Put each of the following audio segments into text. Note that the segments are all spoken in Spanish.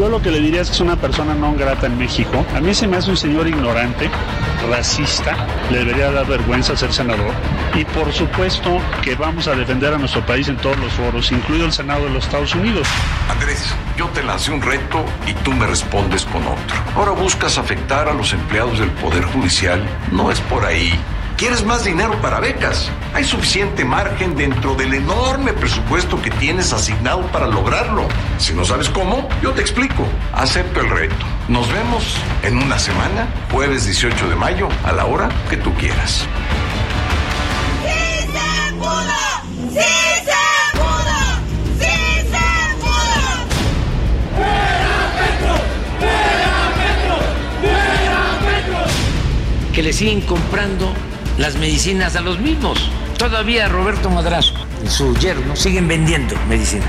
Yo lo que le diría es que es una persona no grata en México. A mí se me hace un señor ignorante, racista, le debería dar vergüenza ser senador. Y por supuesto que vamos a defender a nuestro país en todos los foros, incluido el Senado de los Estados Unidos. Andrés, yo te lancé un reto y tú me respondes con otro. Ahora buscas afectar a los empleados del Poder Judicial. No es por ahí. ¿Quieres más dinero para becas? Hay suficiente margen dentro del enorme presupuesto que tienes asignado para lograrlo. Si no sabes cómo, yo te explico. Acepto el reto. Nos vemos en una semana, jueves 18 de mayo, a la hora que tú quieras. ¡Sí se pudo! ¡Sí se pudo! ¡Sí se pudo! que le siguen comprando las medicinas a los mismos. Todavía Roberto Madrazo y su yerno siguen vendiendo medicina.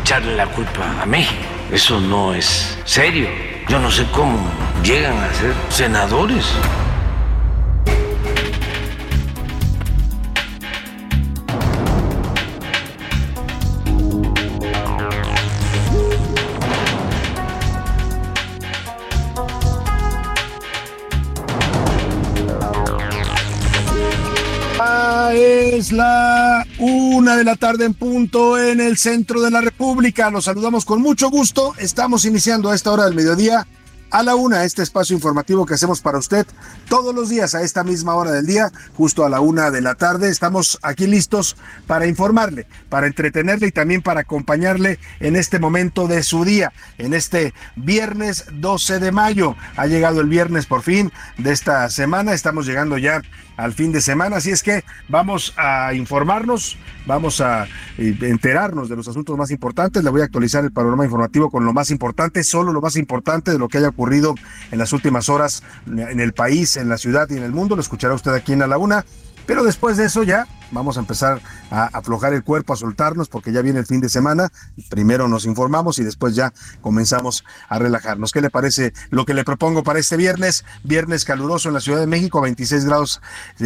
Echarle la culpa a México, eso no es serio. Yo no sé cómo llegan a ser senadores. Es la una de la tarde en punto en el centro de la República. Los saludamos con mucho gusto. Estamos iniciando a esta hora del mediodía a la una este espacio informativo que hacemos para usted todos los días a esta misma hora del día, justo a la una de la tarde. Estamos aquí listos para informarle, para entretenerle y también para acompañarle en este momento de su día, en este viernes 12 de mayo. Ha llegado el viernes por fin de esta semana. Estamos llegando ya al fin de semana. Así es que vamos a informarnos, vamos a eh, enterarnos de los asuntos más importantes. Le voy a actualizar el panorama informativo con lo más importante, solo lo más importante de lo que haya ocurrido en las últimas horas en el país, en la ciudad y en el mundo. Lo escuchará usted aquí en la Una. Pero después de eso ya vamos a empezar a aflojar el cuerpo, a soltarnos, porque ya viene el fin de semana. Primero nos informamos y después ya comenzamos a relajarnos. ¿Qué le parece lo que le propongo para este viernes? Viernes caluroso en la Ciudad de México, 26 grados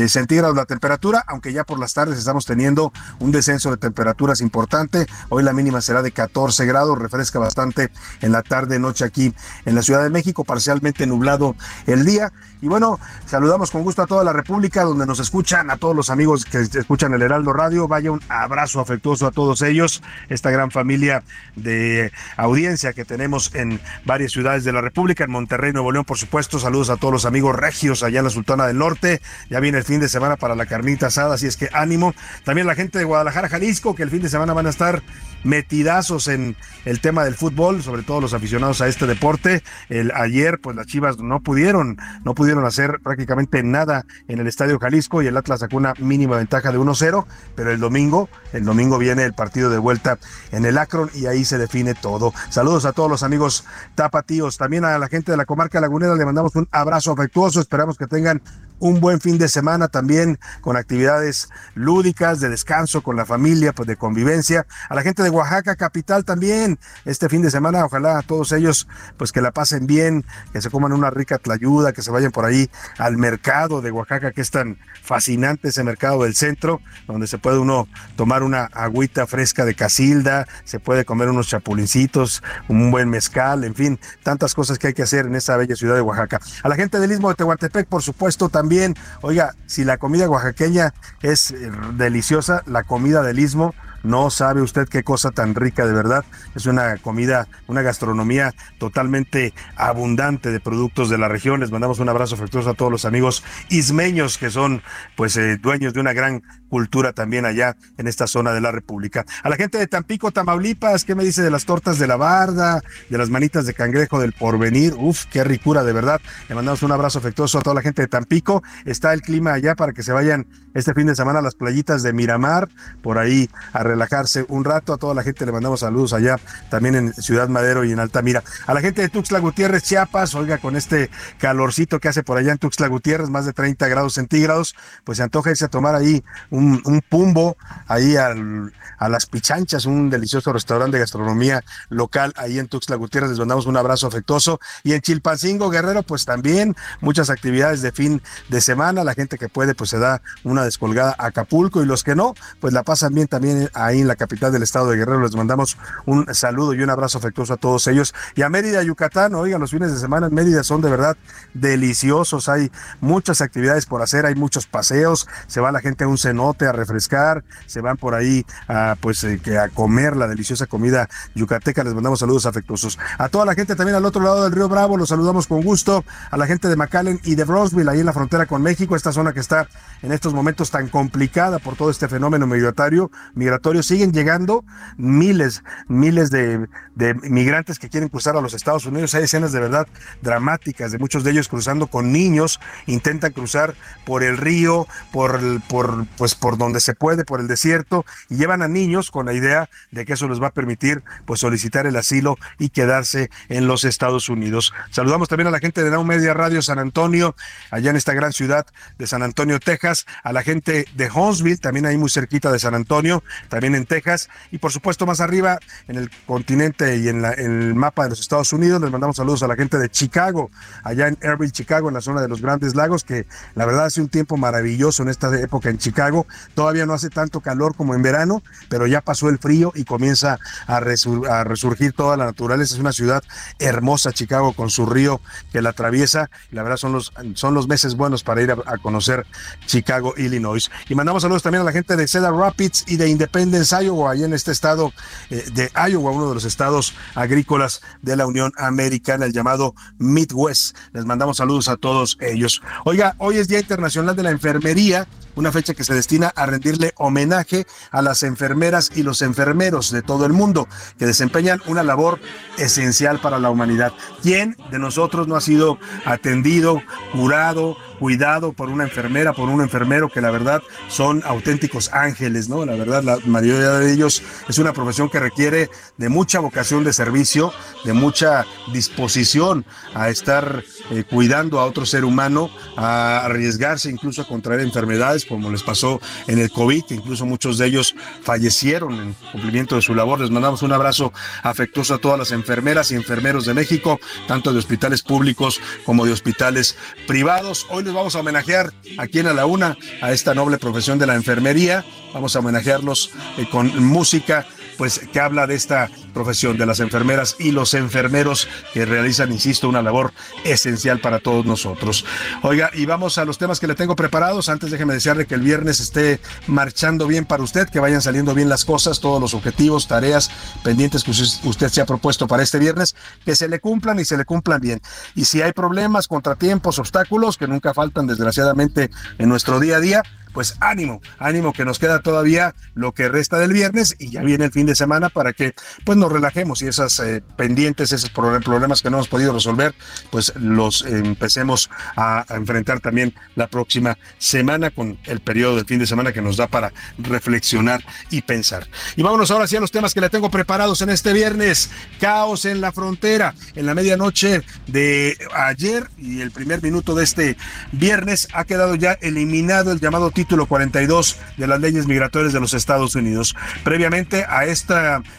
centígrados la temperatura, aunque ya por las tardes estamos teniendo un descenso de temperaturas importante. Hoy la mínima será de 14 grados, refresca bastante en la tarde, noche aquí en la Ciudad de México, parcialmente nublado el día. Y bueno, saludamos con gusto a toda la República, donde nos escuchan, a todos los amigos que escuchan el Heraldo Radio. Vaya un abrazo afectuoso a todos ellos, esta gran familia de audiencia que tenemos en varias ciudades de la República, en Monterrey, Nuevo León, por supuesto. Saludos a todos los amigos regios allá en la Sultana del Norte. Ya viene el fin de semana para la carnita asada, así es que ánimo. También la gente de Guadalajara, Jalisco, que el fin de semana van a estar metidazos en el tema del fútbol, sobre todo los aficionados a este deporte. El, ayer, pues las Chivas no pudieron, no pudieron hacer prácticamente nada en el Estadio Jalisco y el Atlas sacó una mínima ventaja de 1-0, pero el domingo, el domingo viene el partido de vuelta en el Akron y ahí se define todo. Saludos a todos los amigos tapatíos, también a la gente de la comarca lagunera le mandamos un abrazo afectuoso, esperamos que tengan un buen fin de semana también con actividades lúdicas, de descanso con la familia, pues de convivencia. A la gente de Oaxaca capital también, este fin de semana, ojalá a todos ellos pues que la pasen bien, que se coman una rica tlayuda, que se vayan por ahí al mercado de Oaxaca, que es tan fascinante ese mercado del centro, donde se puede uno tomar una agüita fresca de casilda, se puede comer unos chapulincitos, un buen mezcal, en fin, tantas cosas que hay que hacer en esa bella ciudad de Oaxaca. A la gente del Istmo de Tehuantepec, por supuesto, también también, oiga, si la comida oaxaqueña es eh, deliciosa, la comida del istmo No sabe usted qué cosa tan rica de verdad. Es una comida, una gastronomía totalmente abundante de productos de la región. Les mandamos un abrazo afectuoso a todos los amigos ismeños que son pues eh, dueños de una gran cultura también allá en esta zona de la República. A la gente de Tampico, Tamaulipas, ¿qué me dice de las tortas de la barda, de las manitas de cangrejo del porvenir? Uf, qué ricura de verdad. Le mandamos un abrazo afectuoso a toda la gente de Tampico. Está el clima allá para que se vayan este fin de semana a las playitas de Miramar, por ahí a relajarse un rato. A toda la gente le mandamos saludos allá, también en Ciudad Madero y en Altamira. A la gente de Tuxtla Gutiérrez, Chiapas, oiga, con este calorcito que hace por allá en Tuxtla Gutiérrez, más de 30 grados centígrados, pues se antoja irse a tomar ahí un, un pumbo, ahí al, a las Pichanchas, un delicioso restaurante de gastronomía local ahí en Tuxtla Gutiérrez. Les mandamos un abrazo afectuoso. Y en Chilpancingo, Guerrero, pues también muchas actividades de fin de semana. La gente que puede, pues se da una descolgada a Acapulco y los que no, pues la pasan bien también ahí en la capital del estado de Guerrero. Les mandamos un saludo y un abrazo afectuoso a todos ellos. Y a Mérida, Yucatán, oigan, los fines de semana en Mérida son de verdad deliciosos. Hay muchas actividades por hacer, hay muchos paseos. Se va la gente a un cenote a refrescar, se van por ahí a, pues, eh, a comer la deliciosa comida yucateca. Les mandamos saludos afectuosos. A toda la gente también al otro lado del río Bravo, los saludamos con gusto. A la gente de McAllen y de Brosville, ahí en la frontera con México, esta zona que está en estos momentos tan complicada por todo este fenómeno migratorio, migratorio siguen llegando miles, miles de, de migrantes que quieren cruzar a los Estados Unidos. Hay escenas de verdad dramáticas de muchos de ellos cruzando con niños, intentan cruzar por el río, por, por, pues, por donde se puede, por el desierto, y llevan a niños con la idea de que eso les va a permitir pues, solicitar el asilo y quedarse en los Estados Unidos. Saludamos también a la gente de Now Media Radio San Antonio, allá en esta gran ciudad de San Antonio, Texas, a la gente de Huntsville, también ahí muy cerquita de San Antonio, en Texas, y por supuesto más arriba en el continente y en, la, el mapa de los Estados Unidos, les mandamos saludos a la gente de Chicago, allá en Airville, Chicago, en la zona de los Grandes Lagos, que la verdad hace un tiempo maravilloso en esta época en Chicago, todavía no hace tanto calor como en verano, pero ya pasó el frío y comienza a, resur a resurgir toda la naturaleza, es una ciudad hermosa, Chicago, con su río que la atraviesa, la verdad son los, son los meses buenos para ir a, a conocer Chicago, Illinois. Y mandamos saludos también a la gente de Cedar Rapids y de Independence, Iowa, ahí en este estado eh, de Iowa, uno de los estados agrícolas de la Unión Americana, el llamado Midwest. Les mandamos saludos a todos ellos. Oiga, hoy es Día Internacional de la Enfermería una fecha que se destina a rendirle homenaje a las enfermeras y los enfermeros de todo el mundo que desempeñan una labor esencial para la humanidad. ¿Quién de nosotros no ha sido atendido, curado, cuidado por una enfermera, por un enfermero que la verdad son auténticos ángeles, ¿no? La verdad, la mayoría de ellos es una profesión que requiere de mucha vocación de servicio, de mucha disposición a estar eh, cuidando a otro ser humano, a arriesgarse incluso a contraer enfermedades como les pasó en el COVID, incluso muchos de ellos fallecieron en cumplimiento de su labor. Les mandamos un abrazo afectuoso a todas las enfermeras y enfermeros de México, tanto de hospitales públicos como de hospitales privados. Hoy les vamos a homenajear aquí en A la Una a esta noble profesión de la enfermería. Vamos a homenajearlos eh, con música pues que habla de esta profesión de las enfermeras y los enfermeros que realizan, insisto, una labor esencial para todos nosotros. Oiga, y vamos a los temas que le tengo preparados. Antes déjeme desearle que el viernes esté marchando bien para usted, que vayan saliendo bien las cosas, todos los objetivos, tareas pendientes que usted se ha propuesto para este viernes, que se le cumplan y se le cumplan bien. Y si hay problemas, contratiempos, obstáculos que nunca faltan desgraciadamente en nuestro día a día, pues ánimo, ánimo que nos queda todavía lo que resta del viernes y ya viene el fin de semana para que pues nos relajemos y esas eh, pendientes, esos problemas que no hemos podido resolver, pues los empecemos a, a, enfrentar también la próxima semana con el periodo del fin de semana que nos da para reflexionar y pensar. Y vámonos ahora sí a los temas que le tengo preparados en este viernes. Caos en la frontera. En la medianoche de ayer y el primer minuto de este viernes ha quedado ya eliminado el llamado título 42 de las leyes migratorias de los Estados Unidos. Previamente a este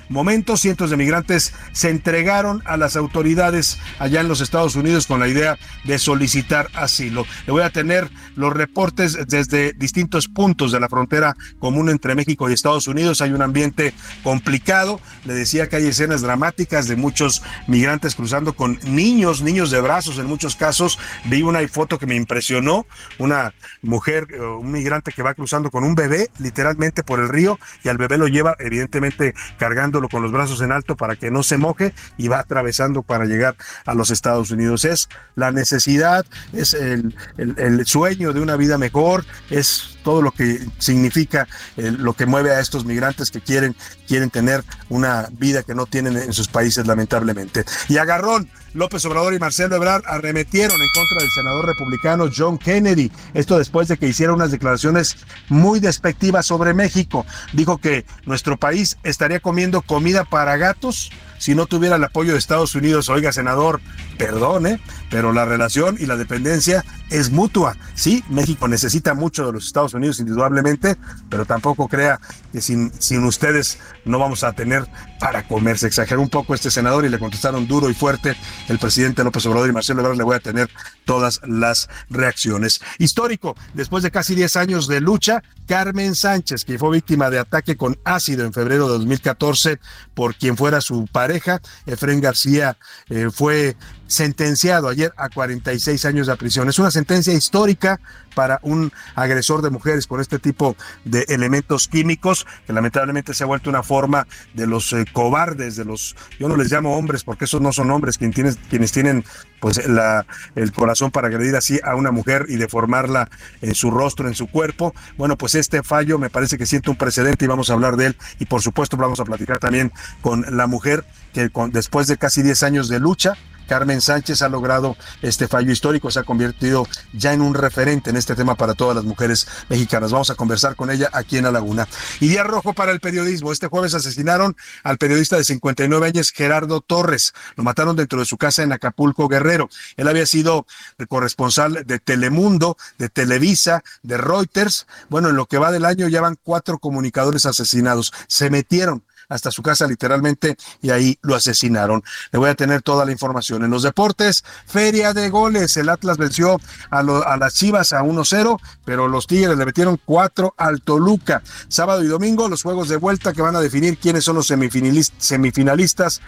momento, cientos de migrantes se entregaron a las autoridades allá en los Estados Unidos con la idea de solicitar asilo. Le voy a tener los reportes desde distintos puntos de la frontera común entre México y Estados Unidos. Hay un ambiente complicado. Le decía que hay escenas dramáticas de muchos migrantes cruzando con niños, niños de brazos en muchos casos. Vi una foto que me impresionó, una mujer, un migrante que va cruzando con un bebé literalmente por el río y al bebé lo lleva evidentemente cargándolo con los brazos en alto para que no se moje y va atravesando para llegar a los Estados Unidos. Es la necesidad, es el, el, sueño de una vida mejor, es todo lo que significa eh, lo que mueve a estos migrantes que quieren, quieren tener una vida que no tienen en sus países lamentablemente. Y agarrón, López Obrador y Marcelo Ebrard arremetieron en contra del senador republicano John Kennedy. Esto después de que hiciera unas declaraciones muy despectivas sobre México. Dijo que nuestro país estaría comiendo comida para gatos si no tuviera el apoyo de Estados Unidos. Oiga, senador, perdone, pero la relación y la dependencia es mutua. Sí, México necesita mucho de los Estados Unidos, indudablemente, pero tampoco crea que sin, sin ustedes no vamos a tener para comer. Se exageró un poco este senador y le contestaron duro y fuerte el presidente López Obrador y Marcelo Ebrard. Le voy a tener todas las reacciones. Histórico, después de casi 10 años de lucha, Carmen Sánchez, que fue víctima de ataque con ácido en febrero de 2014 por quien fuera su pareja, Efren García, eh, fue sentenciado ayer a 46 años de prisión. Es una sentencia histórica para un agresor de mujeres con este tipo de elementos químicos, que lamentablemente se ha vuelto una forma de los eh, cobardes, de los, yo no les llamo hombres porque esos no son hombres, quienes tienen, quienes tienen pues la, el corazón para agredir así a una mujer y deformarla en su rostro, en su cuerpo. Bueno, pues este fallo me parece que siente un precedente y vamos a hablar de él y por supuesto vamos a platicar también con la mujer que con, después de casi 10 años de lucha, Carmen Sánchez ha logrado este fallo histórico, se ha convertido ya en un referente en este tema para todas las mujeres mexicanas. Vamos a conversar con ella aquí en La Laguna. Y día rojo para el periodismo. Este jueves asesinaron al periodista de 59 años Gerardo Torres. Lo mataron dentro de su casa en Acapulco, Guerrero. Él había sido corresponsal de Telemundo, de Televisa, de Reuters. Bueno, en lo que va del año ya van cuatro comunicadores asesinados. Se metieron hasta su casa literalmente y ahí lo asesinaron. Le voy a tener toda la información. En los deportes, feria de goles. El Atlas venció a, a las Chivas a 1-0, pero los Tigres le metieron 4 al Toluca. Sábado y domingo, los juegos de vuelta que van a definir quiénes son los semifinalistas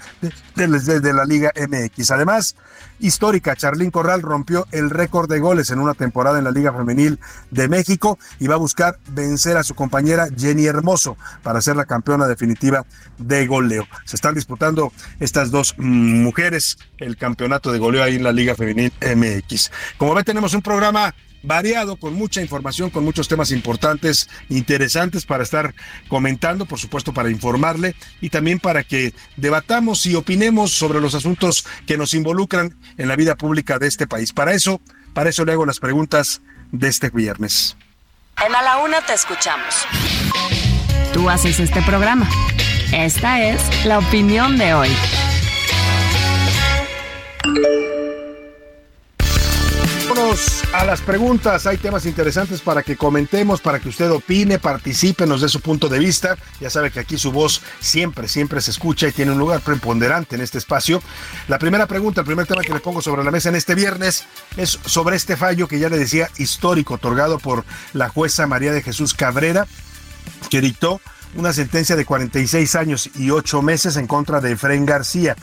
desde de, la Liga MX. Además, histórica. Charlín Corral rompió el récord de goles en una temporada en la Liga Femenil de México y va a buscar vencer a su compañera Jenny Hermoso para ser la campeona definitiva de goleo. Se están disputando estas dos mm, mujeres el campeonato de goleo ahí en la Liga Femenil MX. Como ve, tenemos un programa variado, con mucha información, con muchos temas importantes, interesantes para estar comentando, por supuesto para informarle y también para que debatamos y opinemos sobre los asuntos que nos involucran en la vida pública de este país. Para eso, para eso le hago las preguntas de este viernes. En A la Una te escuchamos. Tú haces este programa. Esta es la opinión de hoy. A las preguntas. Hay temas interesantes para que comentemos, para que usted opine, participe, nos dé su punto de vista. Ya sabe que aquí su voz siempre, siempre se escucha y tiene un lugar preponderante en este espacio. La primera pregunta, el primer tema que le pongo sobre la mesa en este viernes es sobre este fallo que ya le decía histórico, otorgado por la jueza María de Jesús Cabrera, que dictó una sentencia de 46 años y 8 meses en contra de Efraín García.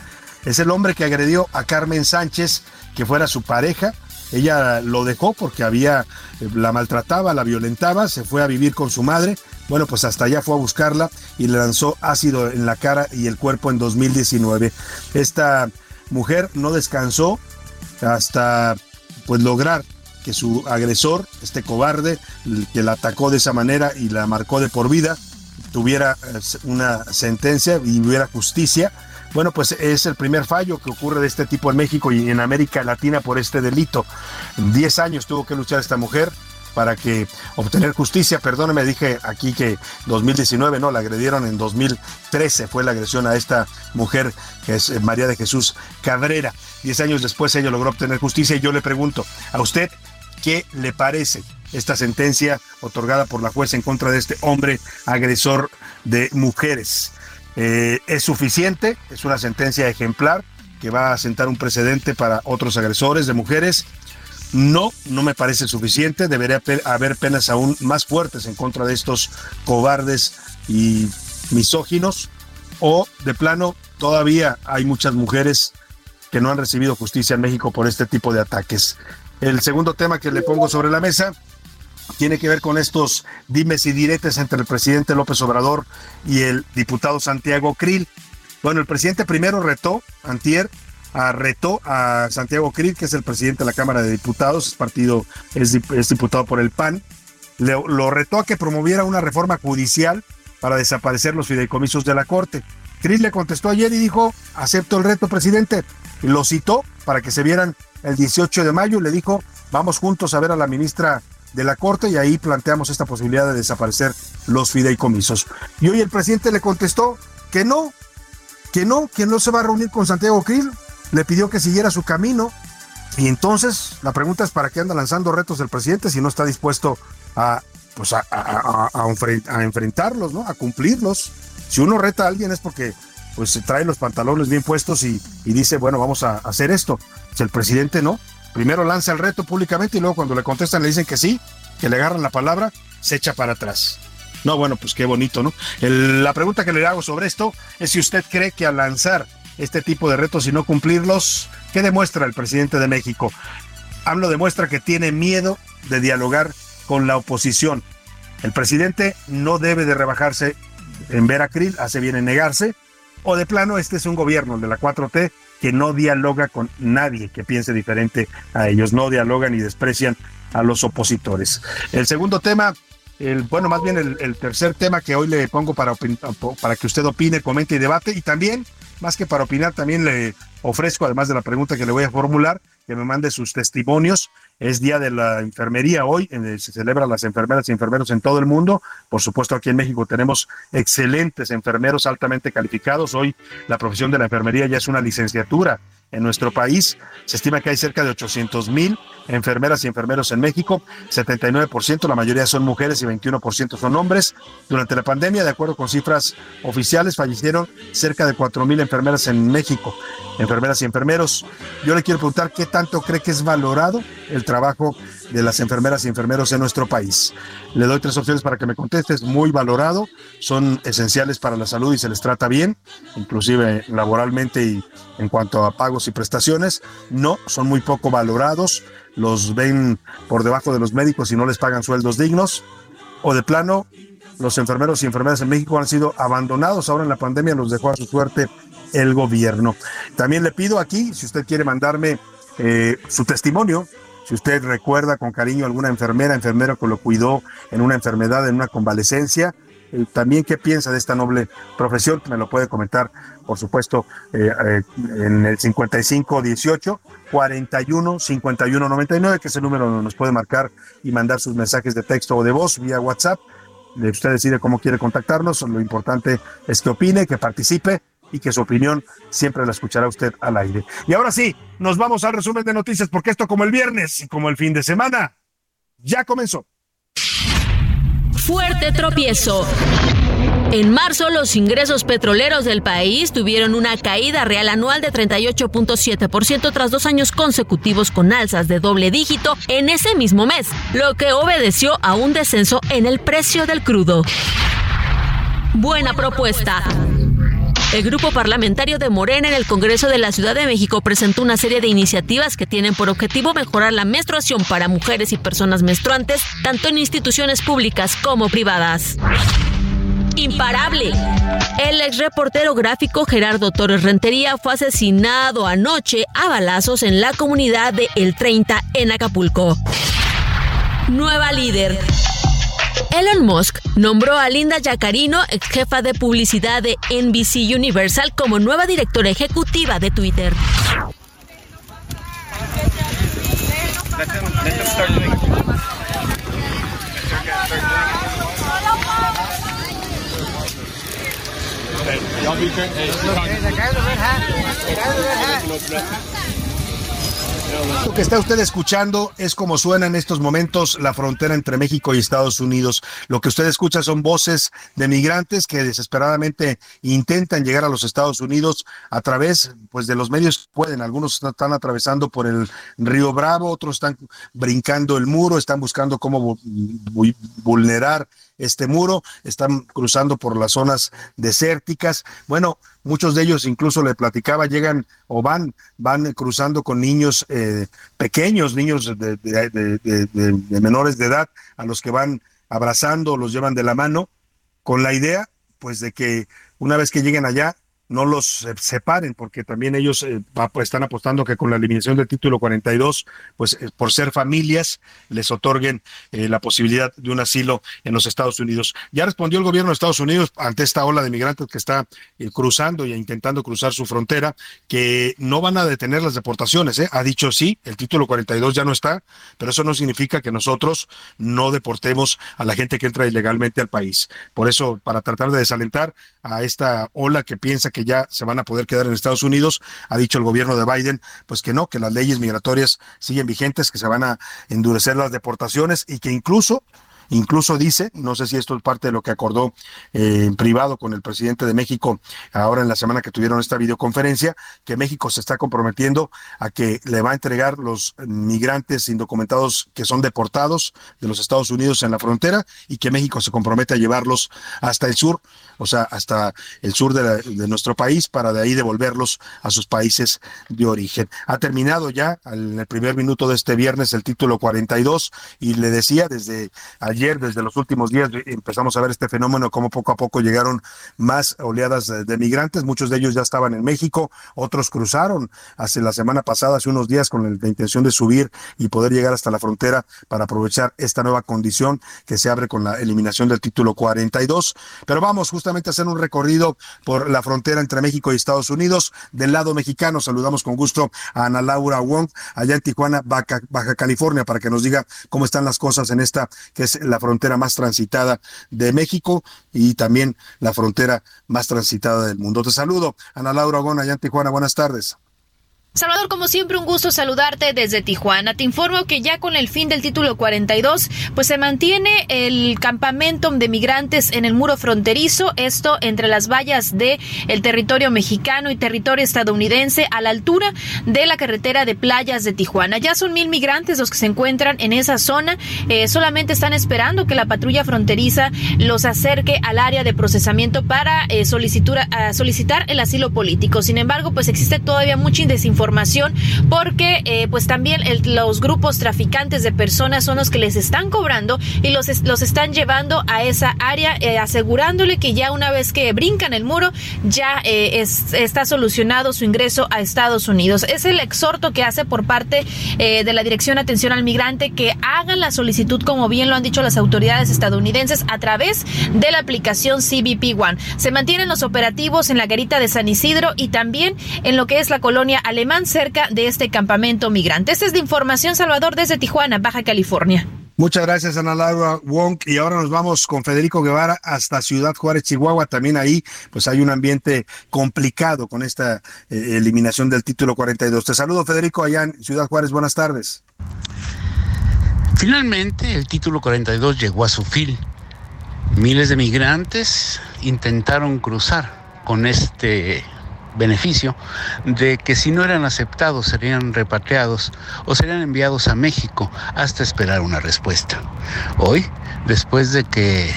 Es el hombre que agredió a Carmen Sánchez, que fuera su pareja, ella lo dejó porque había, la maltrataba, la violentaba, se fue a vivir con su madre. Bueno, pues hasta allá fue a buscarla y le lanzó ácido en la cara y el cuerpo en 2019. Esta mujer no descansó hasta pues lograr que su agresor, este cobarde, que la atacó de esa manera y la marcó de por vida, tuviera eh, una sentencia y hubiera justicia bueno, pues es el primer fallo que ocurre de este tipo en México y en América Latina por este delito. Diez años tuvo que luchar esta mujer para que obtener justicia. Perdóneme, dije aquí que 2019, no, la agredieron en 2013, fue la agresión a esta mujer que es eh, María de Jesús Cabrera. Diez años después ella logró obtener justicia y yo le pregunto a usted, ¿qué le parece esta sentencia otorgada por la jueza en contra de este hombre agresor de mujeres? Eh, es suficiente, es una sentencia ejemplar que va a sentar un precedente para otros agresores de mujeres. No, no me parece suficiente, debería haber penas aún más fuertes en contra de estos cobardes y misóginos. O de plano, todavía hay muchas mujeres que no han recibido justicia en México por este tipo de ataques. El segundo tema que le pongo sobre la mesa tiene que ver con estos dimes y diretes entre el presidente López Obrador y el diputado Santiago Krill. Bueno, el presidente primero retó, antier, a, retó a Santiago Krill, que es el presidente de la Cámara de Diputados, es partido, es, diputado por el PAN, le, lo retó a que promoviera una reforma judicial para desaparecer los fideicomisos de la Corte. Krill le contestó ayer y dijo, acepto el reto, presidente. Lo citó para que se vieran el 18 de mayo y le dijo, vamos juntos a ver a la ministra de la Corte y ahí planteamos esta posibilidad de desaparecer los fideicomisos. Y hoy el presidente le contestó que no, que no, que no se va a reunir con Santiago Krill, le pidió que siguiera su camino. Y entonces la pregunta es para qué anda lanzando retos el presidente si no está dispuesto a, pues a, a, enfrentarlos, ¿no? A cumplirlos. Si uno reta a alguien es porque pues se trae los pantalones bien puestos y, y dice, bueno, vamos a hacer esto. Si el presidente no, primero lanza el reto públicamente y luego cuando le contestan le dicen que sí, que le agarran la palabra, se echa para atrás. No, bueno, pues qué bonito, ¿no? La pregunta que le hago sobre esto es si usted cree que al lanzar este tipo de retos y no cumplirlos, ¿qué demuestra el presidente de México? AMLO demuestra que tiene miedo de dialogar con la oposición. El presidente no debe de rebajarse en ver a Krill, hace bien en negarse, o de plano este es un gobierno, el de la 4T, que no dialoga con nadie que piense diferente a ellos, no dialogan y desprecian a los opositores. El segundo tema, el, bueno, más bien el, tercer tema que hoy le pongo para, para que usted opine, comente y debate, y también, más que para opinar, también le ofrezco, además de la pregunta que le voy a formular, que me mande sus testimonios. Es Día de la Enfermería hoy, se celebra las enfermeras y enfermeros en todo el mundo. Por supuesto, aquí en México tenemos excelentes enfermeros altamente calificados. Hoy la profesión de la enfermería ya es una licenciatura en nuestro país. Se estima que hay cerca de 800 mil enfermeras y enfermeros en México, 79%, la mayoría son mujeres y 21% son hombres. Durante la pandemia, de acuerdo con cifras oficiales, fallecieron cerca de 4 mil enfermeras en México, enfermeras y enfermeros. Yo le quiero preguntar qué tanto cree que es valorado el trabajo de las enfermeras y enfermeros en nuestro país. Le doy tres opciones para que me conteste. Es muy valorado, son esenciales para la salud y se les trata bien, inclusive laboralmente y en cuanto a pagos y prestaciones. No, son muy poco valorados, los ven por debajo de los médicos y no les pagan sueldos dignos. O de plano, los enfermeros y enfermeras en México han sido abandonados. Ahora en la pandemia los dejó a su suerte el gobierno. También le pido aquí, si usted quiere mandarme eh, su testimonio, si usted recuerda con cariño alguna enfermera, enfermero que lo cuidó en una enfermedad, en una convalecencia, eh, también qué piensa de esta noble profesión, me lo puede comentar, por supuesto, eh, eh, en el 5518 41 51 99, que es el número donde nos puede marcar y mandar sus mensajes de texto o de voz vía WhatsApp. Usted decide cómo quiere contactarnos, lo importante es que opine, que participe y que su opinión siempre la escuchará usted al aire. Y ahora sí, nos vamos al resumen de noticias porque esto como el viernes y como el fin de semana ya comenzó. Fuerte tropiezo. En marzo, los ingresos petroleros del país tuvieron una caída real anual de 38.7% tras dos años consecutivos con alzas de doble dígito en ese mismo mes, lo que obedeció a un descenso en el precio del crudo. Buena propuesta. El grupo parlamentario de Morena en el Congreso de la Ciudad de México presentó una serie de iniciativas que tienen por objetivo mejorar la menstruación para mujeres y personas menstruantes, tanto en instituciones públicas como privadas. Imparable. El ex reportero gráfico Gerardo Torres Rentería fue asesinado anoche a balazos en la comunidad de El 30 en Acapulco. Nueva líder. Elon Musk nombró a Linda Yacarino, ex jefa de publicidad de NBC Universal, como nueva directora ejecutiva de Twitter. Lo que está usted escuchando es como suena en estos momentos la frontera entre México y Estados Unidos. Lo que usted escucha son voces de migrantes que desesperadamente intentan llegar a los Estados Unidos a través pues de los medios pueden. Algunos están atravesando por el río Bravo, otros están brincando el muro, están buscando cómo vulnerar este muro, están cruzando por las zonas desérticas. Bueno, muchos de ellos incluso le platicaba, llegan o van, van cruzando con niños eh, pequeños, niños de, de menores de edad, a los que van abrazando, los llevan de la mano, con la idea, pues, de que una vez que lleguen allá, no los separen, porque también ellos eh, pues, están apostando que con la eliminación del título 42, pues eh, por ser familias, les otorguen eh, la posibilidad de un asilo en los Estados Unidos. Ya respondió el gobierno de Estados Unidos ante esta ola de migrantes que está cruzando y intentando cruzar su frontera, que no van a detener las deportaciones. Ha dicho sí, el título 42 ya no está, pero eso no significa que nosotros no deportemos a la gente que entra ilegalmente al país. Por eso, para tratar de desalentar a esta ola que piensa que ya se van a poder quedar en Estados Unidos. Ha dicho el gobierno de Biden, pues que no, que las leyes migratorias siguen vigentes, que se van a endurecer las deportaciones y que incluso Incluso dice, no sé si esto es parte de lo que acordó eh, en privado con el presidente de México ahora en la semana que tuvieron esta videoconferencia, que México se está comprometiendo a que le va a entregar los migrantes indocumentados que son deportados de los Estados Unidos en la frontera y que México se compromete a llevarlos hasta el sur, o sea, hasta el sur de, de nuestro país para de ahí devolverlos a sus países de origen. Ha terminado ya en el primer minuto de este viernes el título 42 y le decía desde ayer desde los últimos días, empezamos a ver este fenómeno, como poco a poco llegaron más oleadas de, migrantes, muchos de ellos ya estaban en México, otros cruzaron hace la semana pasada, hace unos días, con la intención de subir y poder llegar hasta la frontera para aprovechar esta nueva condición que se abre con la eliminación del título 42. Pero vamos justamente a hacer un recorrido por la frontera entre México y Estados Unidos. Del lado mexicano, saludamos con gusto a Ana Laura Wong, allá en Tijuana, Baja, California, para que nos diga cómo están las cosas en esta, que es la frontera más transitada de México y también la frontera más transitada del mundo. Te saludo, Ana Laura Gona, allá en Tijuana. Buenas tardes. Salvador, como siempre, un gusto saludarte desde Tijuana. Te informo que ya con el fin del título 42, pues se mantiene el campamento de migrantes en el muro fronterizo, esto entre las vallas de territorio mexicano y territorio estadounidense a la altura de la carretera de playas de Tijuana. Ya son mil migrantes los que se encuentran en esa zona. Eh, solamente están esperando que la patrulla fronteriza los acerque al área de procesamiento para eh, solicitar el asilo político. Sin embargo, pues existe todavía mucha desinformación información porque eh, pues también los grupos traficantes de personas son los que les están cobrando y los, los están llevando a esa área eh, asegurándole que ya una vez que brincan el muro ya eh, está solucionado su ingreso a Estados Unidos. Es el exhorto que hace por parte de la Dirección de Atención al Migrante que hagan la solicitud como bien lo han dicho las autoridades estadounidenses a través de la aplicación CBP One. Se mantienen los operativos en la garita de San Isidro y también en lo que es la colonia alemana cerca de este campamento migrante. Esta es de información, Salvador, desde Tijuana, Baja California. Muchas gracias, Ana Laura Wong. Y ahora nos vamos con Federico Guevara hasta Ciudad Juárez, Chihuahua. También ahí, pues hay un ambiente complicado con esta eh, eliminación del título 42. Te saludo, Federico, allá en Ciudad Juárez. Buenas tardes. Finalmente, el título 42 llegó a su fin. Miles de migrantes intentaron cruzar con este beneficio de que si no eran aceptados serían repatriados o serían enviados a México hasta esperar una respuesta. Hoy, después de que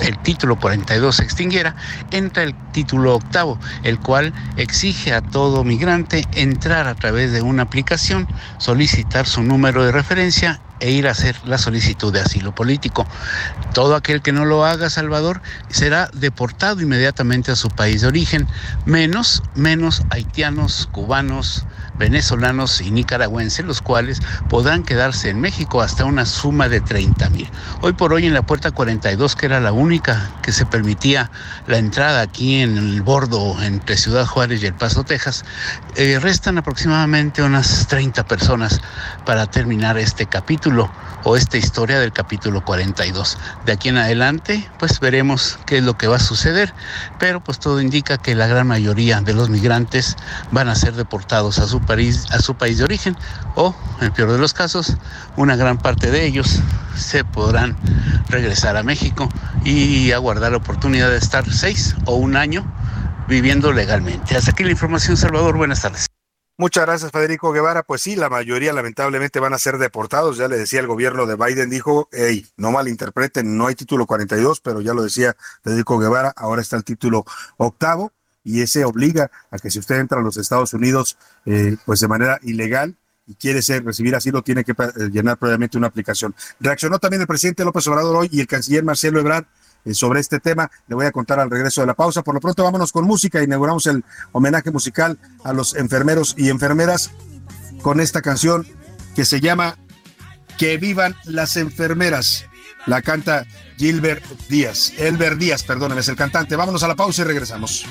el título 42 se extinguiera, entra el título octavo, el cual exige a todo migrante entrar a través de una aplicación, solicitar su número de referencia e ir a hacer la solicitud de asilo político. Todo aquel que no lo haga, Salvador, será deportado inmediatamente a su país de origen, menos, menos haitianos, cubanos, venezolanos y nicaragüenses, los cuales podrán quedarse en México hasta una suma de 30 mil. Hoy por hoy en la puerta 42, que era la única que se permitía la entrada aquí en el bordo entre Ciudad Juárez y El Paso, Texas, eh, restan aproximadamente unas 30 personas para terminar este capítulo o esta historia del capítulo 42. De aquí en adelante, pues veremos qué es lo que va a suceder, pero pues todo indica que la gran mayoría de los migrantes van a ser deportados a su país, a su país de origen o, en el peor de los casos, una gran parte de ellos se podrán regresar a México y aguardar la oportunidad de estar seis o un año viviendo legalmente. Hasta aquí la información, Salvador. Buenas tardes. Muchas gracias, Federico Guevara. Pues sí, la mayoría lamentablemente van a ser deportados. Ya le decía el gobierno de Biden, dijo, hey, no malinterpreten, no hay título 42, pero ya lo decía Federico Guevara, ahora está el título octavo y ese obliga a que si usted entra a los Estados Unidos, eh, pues de manera ilegal, y quiere ser, recibir asilo, tiene que eh, llenar previamente una aplicación. Reaccionó también el presidente López Obrador hoy y el canciller Marcelo Ebrard eh, sobre este tema. Le voy a contar al regreso de la pausa. Por lo pronto, vámonos con música. Inauguramos el homenaje musical a los enfermeros y enfermeras con esta canción que se llama Que vivan las enfermeras. La canta Gilbert Díaz. Elber Díaz, perdóneme, es el cantante. Vámonos a la pausa y regresamos.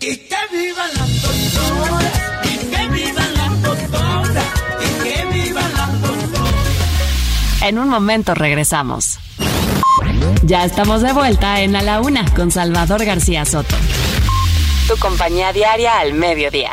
Y que vivan las doctoras, y que vivan las doctoras, y que vivan las doctoras. En un momento regresamos. Ya estamos de vuelta en A la Una con Salvador García Soto. Tu compañía diaria al mediodía.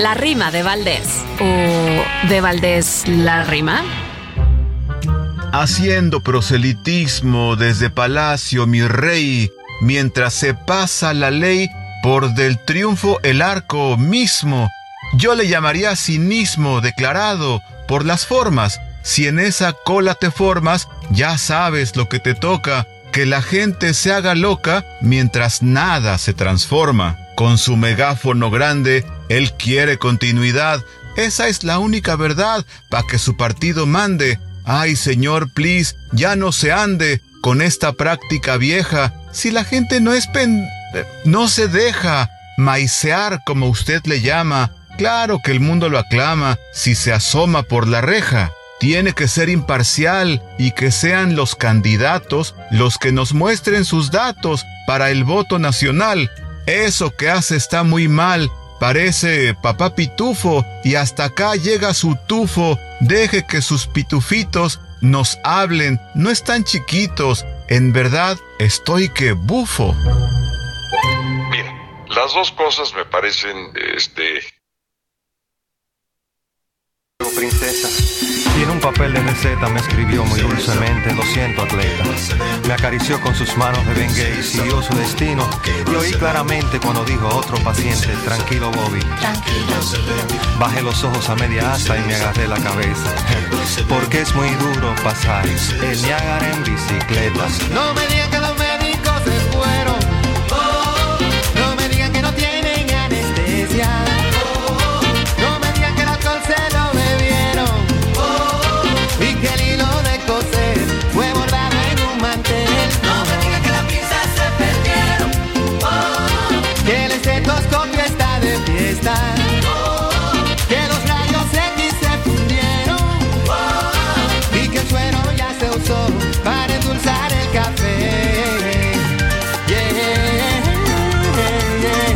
La rima de Valdés. ¿O de Valdés la rima? Haciendo proselitismo desde palacio mi rey, mientras se pasa la ley por del triunfo el arco mismo. Yo le llamaría cinismo declarado por las formas. Si en esa cola te formas, ya sabes lo que te toca, que la gente se haga loca mientras nada se transforma. Con su megáfono grande, él quiere continuidad. Esa es la única verdad para que su partido mande. Ay, señor, please, ya no se ande con esta práctica vieja. Si la gente no es pen... no se deja maicear como usted le llama. Claro que el mundo lo aclama si se asoma por la reja. Tiene que ser imparcial y que sean los candidatos los que nos muestren sus datos para el voto nacional. Eso que hace está muy mal. Parece papá pitufo y hasta acá llega su tufo. Deje que sus pitufitos nos hablen. No están chiquitos. En verdad estoy que bufo. Mira, las dos cosas me parecen, este... Princesa. Y en un papel de receta me escribió muy dulcemente, lo siento atleta. Me acarició con sus manos de Bengay y siguió su destino. Y oí claramente cuando dijo a otro paciente, tranquilo Bobby. Bajé los ojos a media asta y me agarré la cabeza. Porque es muy duro pasar el Niágara en bicicleta. No me digan que los médicos se fueron.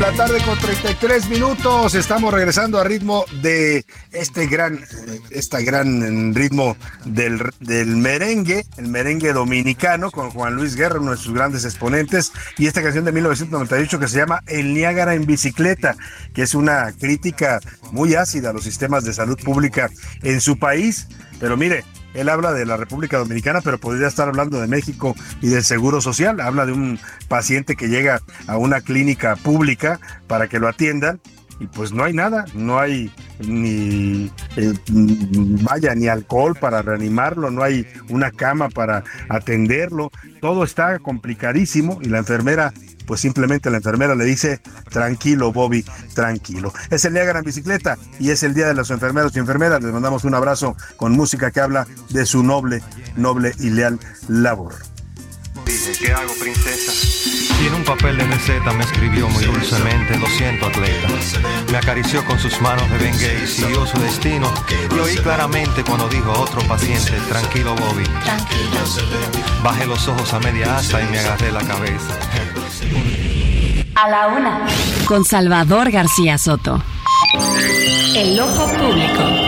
La tarde con 33 minutos. Estamos regresando a ritmo de este gran, este gran ritmo del, del merengue, el merengue dominicano con Juan Luis Guerra, uno de sus grandes exponentes, y esta canción de 1998 que se llama El Niágara en bicicleta, que es una crítica muy ácida a los sistemas de salud pública en su país. Pero mire, él habla de la República Dominicana, pero podría estar hablando de México y del Seguro Social. Habla de un paciente que llega a una clínica pública para que lo atiendan y pues no hay nada, no hay ni eh, vaya ni alcohol para reanimarlo, no hay una cama para atenderlo, todo está complicadísimo y la enfermera pues simplemente la enfermera le dice, tranquilo Bobby, tranquilo. Es el Niágara en bicicleta y es el Día de los Enfermeros y Enfermeras. Les mandamos un abrazo con música que habla de su noble, noble y leal labor. ¿Qué hago, princesa? Y en un papel de receta me escribió muy dulcemente, lo siento, atleta. Me acarició con sus manos de Bengay, siguió su destino. Y oí claramente cuando dijo a otro paciente, tranquilo, Bobby. Bajé los ojos a media asta y me agarré la cabeza. A la una. Con Salvador García Soto. El ojo público.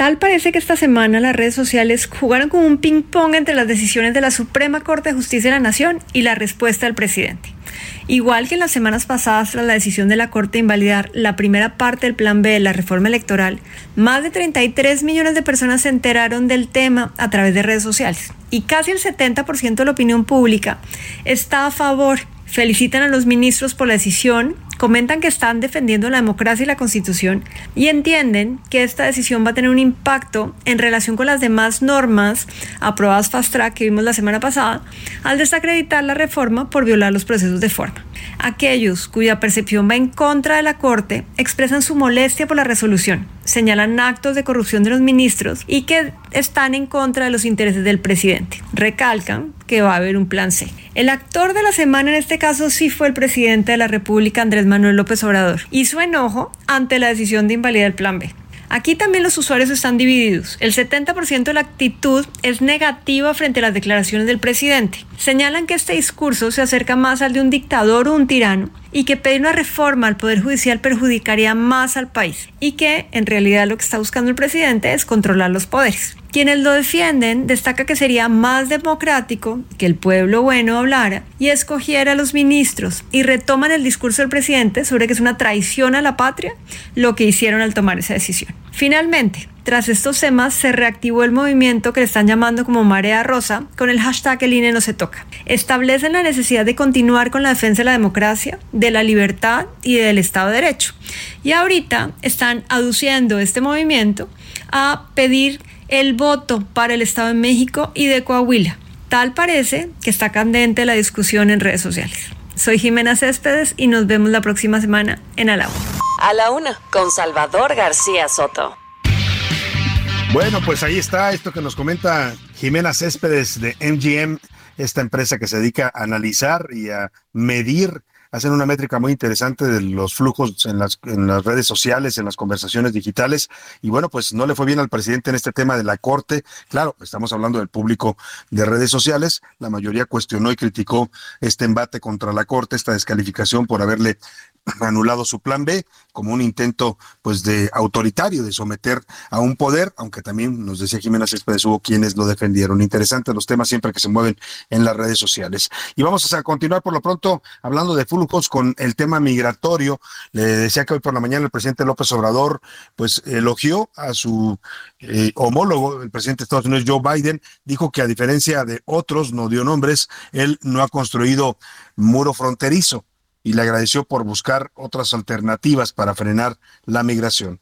Tal parece que esta semana las redes sociales jugaron como un ping-pong entre las decisiones de la Suprema Corte de Justicia de la Nación y la respuesta del presidente. Igual que en las semanas pasadas tras la decisión de la Corte de invalidar la primera parte del Plan B de la reforma electoral, más de 33 millones de personas se enteraron del tema a través de redes sociales y casi el 70% de la opinión pública está a favor. Felicitan a los ministros por la decisión, comentan que están defendiendo la democracia y la constitución y entienden que esta decisión va a tener un impacto en relación con las demás normas aprobadas fast track que vimos la semana pasada al desacreditar la reforma por violar los procesos de forma. Aquellos cuya percepción va en contra de la Corte expresan su molestia por la resolución, señalan actos de corrupción de los ministros y que están en contra de los intereses del presidente. Recalcan que va a haber un plan C. El actor de la semana en este caso sí fue el presidente de la República, Andrés Manuel López Obrador, y su enojo ante la decisión de invalidar el plan B. Aquí también los usuarios están divididos. El 70% de la actitud es negativa frente a las declaraciones del presidente. Señalan que este discurso se acerca más al de un dictador o un tirano y que pedir una reforma al Poder Judicial perjudicaría más al país y que en realidad lo que está buscando el presidente es controlar los poderes. Quienes lo defienden destaca que sería más democrático que el pueblo bueno hablara y escogiera a los ministros y retoman el discurso del presidente sobre que es una traición a la patria lo que hicieron al tomar esa decisión. Finalmente, tras estos temas se reactivó el movimiento que le están llamando como Marea Rosa con el hashtag El INE no se toca. Establecen la necesidad de continuar con la defensa de la democracia, de la libertad y del Estado de Derecho. Y ahorita están aduciendo este movimiento a pedir el voto para el Estado de México y de Coahuila. Tal parece que está candente la discusión en redes sociales. Soy Jimena Céspedes y nos vemos la próxima semana en A la. A la Una, con Salvador García Soto. Bueno, pues ahí está esto que nos comenta Jimena Céspedes de MGM, esta empresa que se dedica a analizar y a medir hacen una métrica muy interesante de los flujos en las, en las redes sociales, en las conversaciones digitales. Y bueno, pues no le fue bien al presidente en este tema de la Corte. Claro, estamos hablando del público de redes sociales. La mayoría cuestionó y criticó este embate contra la Corte, esta descalificación por haberle anulado su plan B como un intento pues de autoritario de someter a un poder, aunque también nos decía Jimena Céspedes hubo quienes lo defendieron. Interesantes los temas siempre que se mueven en las redes sociales. Y vamos a continuar por lo pronto hablando de flujos con el tema migratorio. Le decía que hoy por la mañana el presidente López Obrador pues elogió a su eh, homólogo, el presidente de Estados Unidos Joe Biden, dijo que a diferencia de otros, no dio nombres, él no ha construido muro fronterizo y le agradeció por buscar otras alternativas para frenar la migración.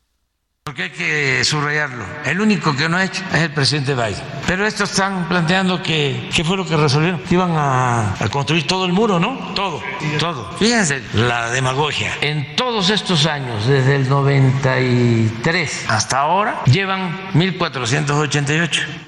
Porque hay que subrayarlo. El único que no ha hecho es el presidente Biden. Pero estos están planteando que, ¿qué fue lo que resolvieron? Iban a, a, construir todo el muro, ¿no? Todo, todo. Fíjense la demagogia. En todos estos años, desde el 93 hasta ahora, llevan 1488.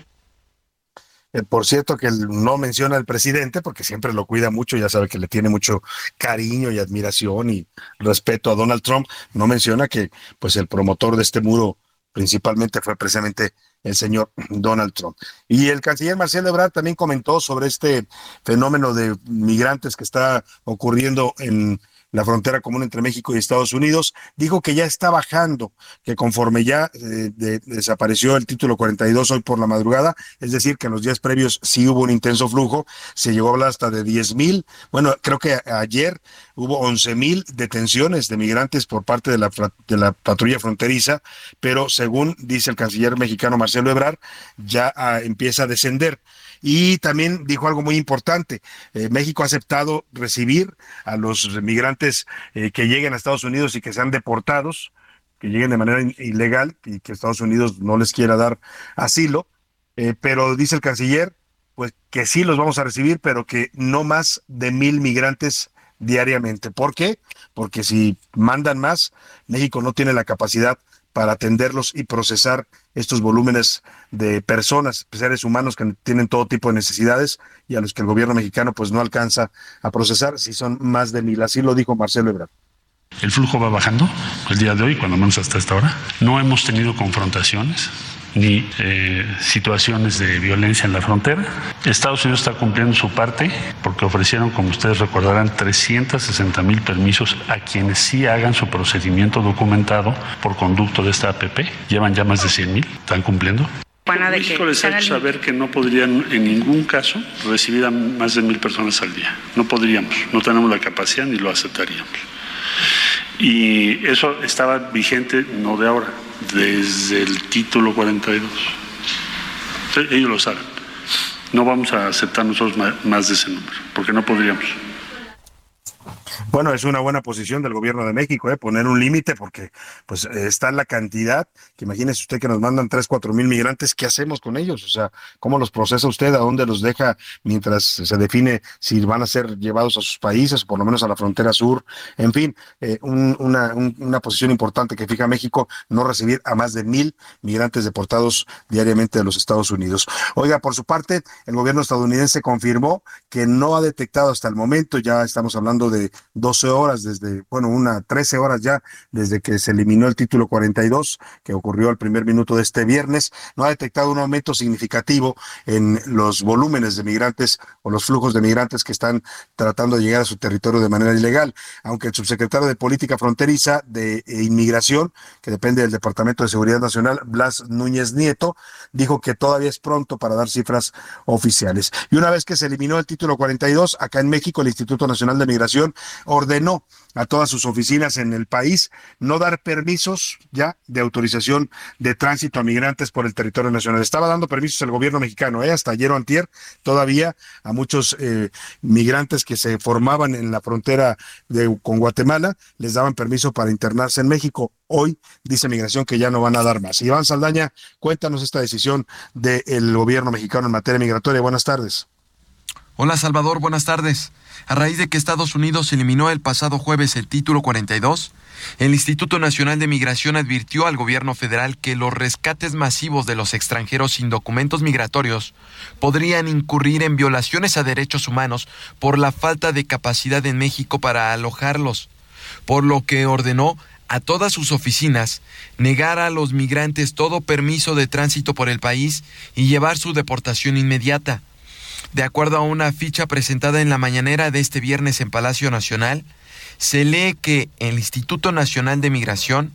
Eh, por cierto, que no menciona al presidente porque siempre lo cuida mucho, ya sabe que le tiene mucho cariño y admiración y respeto a Donald Trump. No menciona que pues el promotor de este muro principalmente fue precisamente el señor Donald Trump. Y el canciller Marcelo Ebrard también comentó sobre este fenómeno de migrantes que está ocurriendo en la frontera común entre México y Estados Unidos, dijo que ya está bajando, que conforme ya eh, de, desapareció el título 42 hoy por la madrugada, es decir, que en los días previos sí hubo un intenso flujo, se llegó a hablar hasta de 10 mil, bueno, creo que ayer hubo 11 mil detenciones de migrantes por parte de la, patrulla fronteriza, pero según dice el canciller mexicano Marcelo Ebrard, ya ah, empieza a descender. Y también dijo algo muy importante, eh, México ha aceptado recibir a los migrantes eh, que lleguen a Estados Unidos y que sean deportados, que lleguen de manera ilegal y que Estados Unidos no les quiera dar asilo, eh, pero dice el canciller, pues que sí los vamos a recibir, pero que no más de mil migrantes diariamente. ¿Por qué? Porque si mandan más, México no tiene la capacidad para atenderlos y procesar estos volúmenes de personas, seres humanos que tienen todo tipo de necesidades y a los que el gobierno mexicano pues no alcanza a procesar si son más de mil. Así lo dijo Marcelo Ebrard. El flujo va bajando el día de hoy, cuando menos hasta esta hora. No hemos tenido confrontaciones ni eh, situaciones de violencia en la frontera. Estados Unidos está cumpliendo su parte porque ofrecieron, como ustedes recordarán, 360 mil permisos a quienes sí hagan su procedimiento documentado por conducto de esta APP. Llevan ya más de 100 mil, están cumpliendo. México les ha hecho saber que no podrían en ningún caso recibir a más de mil personas al día. No podríamos, no tenemos la capacidad ni lo aceptaríamos. Y eso estaba vigente no de ahora, desde el título 42. Ellos lo saben. No vamos a aceptar nosotros más de ese número, porque no podríamos. Bueno, es una buena posición del gobierno de México, ¿eh? poner un límite, porque pues está la cantidad, que imagínese usted que nos mandan tres, cuatro mil migrantes, ¿qué hacemos con ellos? O sea, ¿cómo los procesa usted? ¿A dónde los deja mientras se define si van a ser llevados a sus países, o por lo menos a la frontera sur? En fin, eh, una, una posición importante que fija México, no recibir a más de mil migrantes deportados diariamente de los Estados Unidos. Oiga, por su parte, el gobierno estadounidense confirmó que no ha detectado hasta el momento, ya estamos hablando de 12 horas desde, bueno, una 13 horas ya desde que se eliminó el título 42, que ocurrió al primer minuto de este viernes, no ha detectado un aumento significativo en los volúmenes de migrantes o los flujos de migrantes que están tratando de llegar a su territorio de manera ilegal, aunque el subsecretario de Política Fronteriza de Inmigración, que depende del Departamento de Seguridad Nacional, Blas Núñez Nieto, dijo que todavía es pronto para dar cifras oficiales. Y una vez que se eliminó el título 42, acá en México el Instituto Nacional de Migración ordenó a todas sus oficinas en el país no dar permisos ya de autorización de tránsito a migrantes por el territorio nacional. Estaba dando permisos el gobierno mexicano, ¿eh? hasta ayer o antier, todavía a muchos eh, migrantes que se formaban en la frontera de, con Guatemala, les daban permiso para internarse en México. Hoy dice Migración que ya no van a dar más. Iván Saldaña, cuéntanos esta decisión del gobierno mexicano en materia migratoria. Buenas tardes. Hola Salvador, buenas tardes. A raíz de que Estados Unidos eliminó el pasado jueves el título 42, el Instituto Nacional de Migración advirtió al gobierno federal que los rescates masivos de los extranjeros sin documentos migratorios podrían incurrir en violaciones a derechos humanos por la falta de capacidad en México para alojarlos, por lo que ordenó a todas sus oficinas negar a los migrantes todo permiso de tránsito por el país y llevar su deportación inmediata. De acuerdo a una ficha presentada en la mañanera de este viernes en Palacio Nacional, se lee que el Instituto Nacional de Migración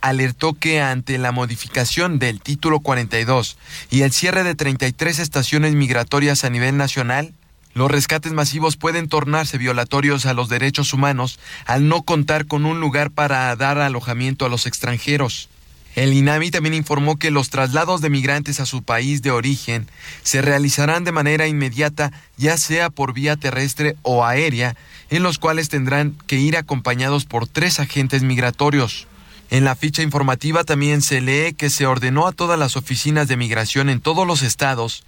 alertó que ante la modificación del título 42 y el cierre de 33 estaciones migratorias a nivel nacional, los rescates masivos pueden tornarse violatorios a los derechos humanos al no contar con un lugar para dar alojamiento a los extranjeros. El INAMI también informó que los traslados de migrantes a su país de origen se realizarán de manera inmediata, ya sea por vía terrestre o aérea, en los cuales tendrán que ir acompañados por tres agentes migratorios. En la ficha informativa también se lee que se ordenó a todas las oficinas de migración en todos los estados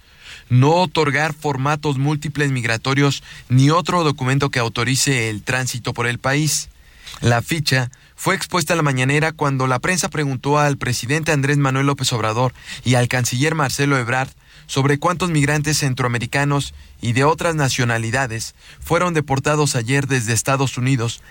no otorgar formatos múltiples migratorios ni otro documento que autorice el tránsito por el país. La ficha fue expuesta a la mañanera cuando la prensa preguntó al presidente Andrés Manuel López Obrador y al canciller Marcelo Ebrard sobre cuántos migrantes centroamericanos y de otras nacionalidades fueron deportados ayer desde Estados Unidos.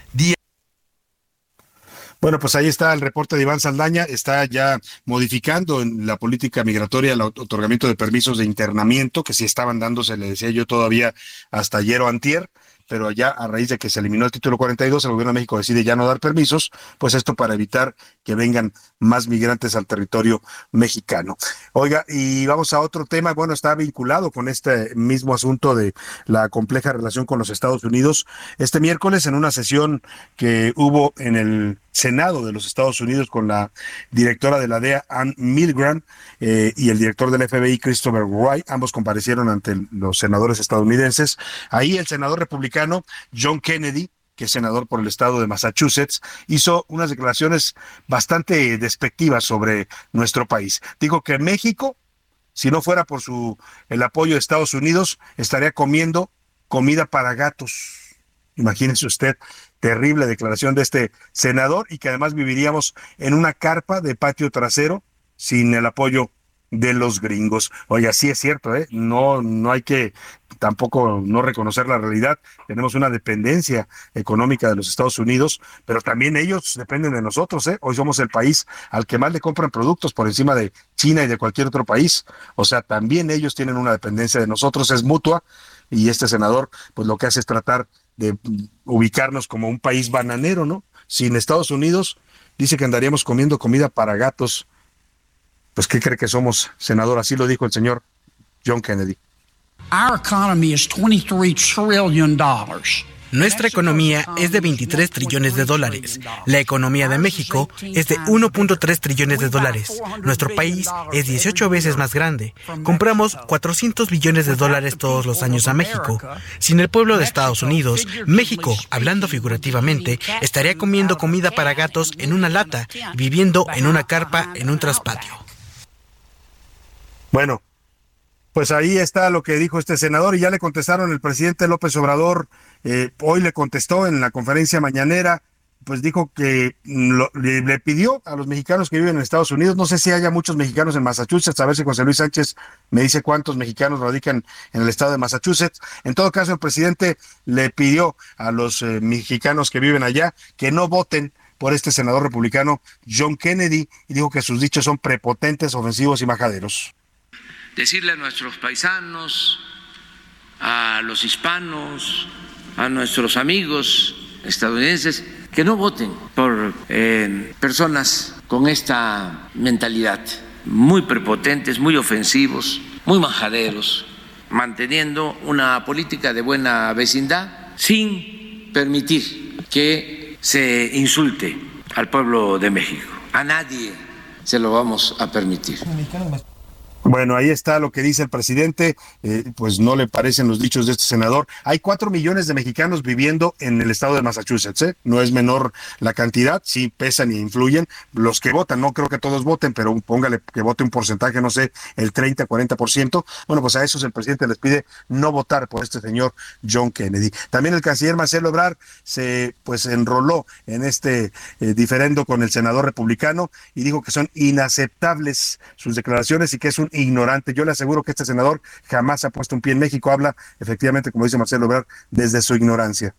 Bueno, pues ahí está el reporte de Iván Saldaña, está ya modificando en la política migratoria el otorgamiento de permisos de internamiento que si estaban dándose, le decía yo todavía hasta ayer o antier pero ya a raíz de que se eliminó el título 42, el gobierno de México decide ya no dar permisos, pues esto para evitar que vengan más migrantes al territorio mexicano. Oiga, y vamos a otro tema, bueno, está vinculado con este mismo asunto de la compleja relación con los Estados Unidos. Este miércoles, en una sesión que hubo en el Senado de los Estados Unidos con la directora de la DEA, Ann Milgram, eh, y el director del FBI, Christopher Wright. Ambos comparecieron ante los senadores estadounidenses. Ahí el senador republicano, John Kennedy, que es senador por el estado de Massachusetts, hizo unas declaraciones bastante despectivas sobre nuestro país. Dijo que México si no fuera por su el apoyo de Estados Unidos, estaría comiendo comida para gatos. Imagínese usted, terrible declaración de este senador y que además viviríamos en una carpa de patio trasero sin el apoyo de los gringos. Oye, sí es cierto, ¿eh? No, no hay que tampoco no reconocer la realidad. Tenemos una dependencia económica de los Estados Unidos, pero también ellos dependen de nosotros, ¿eh? Hoy somos el país al que más le compran productos por encima de China y de cualquier otro país. O sea, también ellos tienen una dependencia de nosotros, es mutua, y este senador, pues lo que hace es tratar de ubicarnos como un país bananero, ¿no? Sin Estados Unidos, dice que andaríamos comiendo comida para gatos pues ¿qué cree que somos, senador? Así lo dijo el señor John Kennedy. Our economy is 23 trillion dollars. Nuestra economía es de 23 trillones de dólares. La economía de México es de 1.3 trillones de dólares. Nuestro país es 18 veces más grande. Compramos 400 billones de dólares todos los años a México. Sin el pueblo de Estados Unidos, México, hablando figurativamente, estaría comiendo comida para gatos en una lata y viviendo en una carpa en un traspatio. Bueno, pues ahí está lo que dijo este senador y ya le contestaron el presidente López Obrador, eh, hoy le contestó en la conferencia mañanera, pues dijo que le, pidió a los mexicanos que viven en Estados Unidos, no sé si haya muchos mexicanos en Massachusetts, a ver si José Luis Sánchez me dice cuántos mexicanos radican en el estado de Massachusetts. En todo caso, el presidente le pidió a los eh, mexicanos que viven allá que no voten por este senador republicano John Kennedy y dijo que sus dichos son prepotentes, ofensivos y majaderos decirle a nuestros paisanos, a los hispanos, a nuestros amigos estadounidenses, que no voten por eh, personas con esta mentalidad, muy prepotentes, muy ofensivos, muy majaderos, manteniendo una política de buena vecindad sin permitir que se insulte al pueblo de México. A nadie se lo vamos a permitir. Bueno, ahí está lo que dice el presidente, eh, pues no le parecen los dichos de este senador. Hay cuatro millones de mexicanos viviendo en el estado de Massachusetts, ¿eh? no es menor la cantidad, sí pesan y influyen. Los que votan, no creo que todos voten, pero póngale que vote un porcentaje, no sé, el 30, 40%. Bueno, pues a esos el presidente les pide no votar por este señor John Kennedy. También el canciller Marcelo Ebrard se pues enroló en este eh, diferendo con el senador republicano y dijo que son inaceptables sus declaraciones y que es un ignorante. Yo le aseguro que este senador jamás ha puesto un pie en México. Habla, efectivamente, como dice Marcelo Ebrard, desde su ignorancia.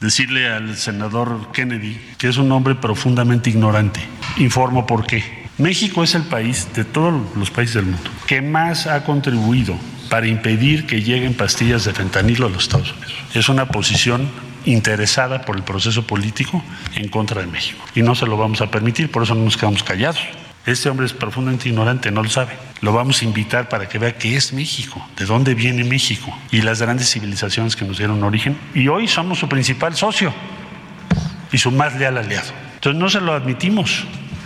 Decirle al senador Kennedy que es un hombre profundamente ignorante. Informo por qué. México es el país de todos los países del mundo que más ha contribuido para impedir que lleguen pastillas de fentanilo a los Estados Unidos. Es una posición interesada por el proceso político en contra de México. Y no se lo vamos a permitir, por eso no nos quedamos callados. Este hombre es profundamente ignorante, no lo sabe. Lo vamos a invitar para que vea qué es México, de dónde viene México y las grandes civilizaciones que nos dieron origen. Y hoy somos su principal socio y su más leal aliado. Entonces no se lo admitimos.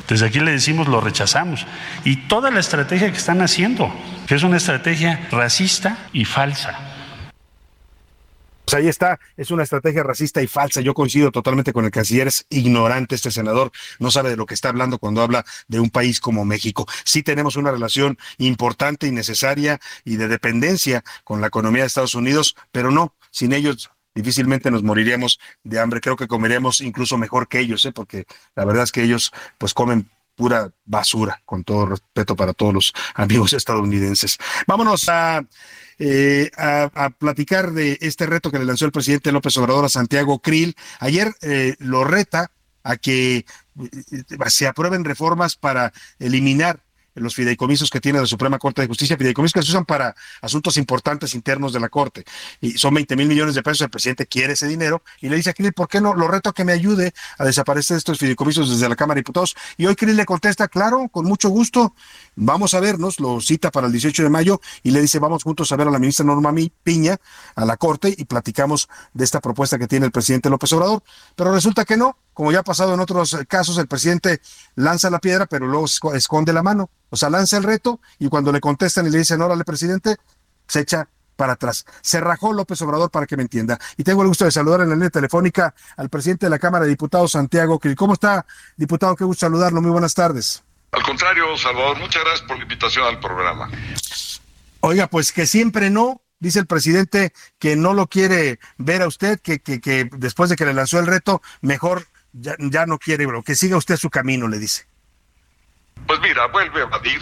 Desde aquí le decimos lo rechazamos. Y toda la estrategia que están haciendo, que es una estrategia racista y falsa. Pues ahí está, es una estrategia racista y falsa. Yo coincido totalmente con el canciller, es ignorante este senador, no sabe de lo que está hablando cuando habla de un país como México. Sí tenemos una relación importante y necesaria y de dependencia con la economía de Estados Unidos, pero no, sin ellos difícilmente nos moriríamos de hambre. Creo que comeríamos incluso mejor que ellos, ¿eh? porque la verdad es que ellos pues comen pura basura, con todo respeto para todos los amigos estadounidenses. Vámonos a eh, a, platicar de este reto que le lanzó el presidente López Obrador a Santiago Krill. Ayer eh, lo reta a que eh, se aprueben reformas para eliminar los fideicomisos que tiene la Suprema Corte de Justicia, fideicomisos que se usan para asuntos importantes internos de la Corte. Y son 20 mil millones de pesos, el presidente quiere ese dinero y le dice a Krill, ¿por qué no? Lo reto a que me ayude a desaparecer estos fideicomisos desde la Cámara de Diputados. Y hoy Krill le contesta, claro, con mucho gusto, vamos a vernos, lo cita para el 18 de mayo y le dice, vamos juntos a ver a la ministra Norma Piña, a la Corte, y platicamos de esta propuesta que tiene el presidente López Obrador. Pero resulta que no, como ya ha pasado en otros casos, el presidente lanza la piedra, pero luego esconde la mano. O sea, lanza el reto y cuando le contestan y le dicen, órale, presidente, se echa para atrás. Se rajó López Obrador para que me entienda. Y tengo el gusto de saludar en la línea telefónica al presidente de la Cámara de Diputados, Santiago ¿Cómo está, diputado? Qué gusto saludarlo. Muy buenas tardes. Al contrario, Salvador, muchas gracias por la invitación al programa. Oiga, pues que siempre no, dice el presidente que no lo quiere ver a usted, que, que, que después de que le lanzó el reto, mejor ya, ya no quiere, que siga usted su camino, le dice. Pues mira, vuelve a evadir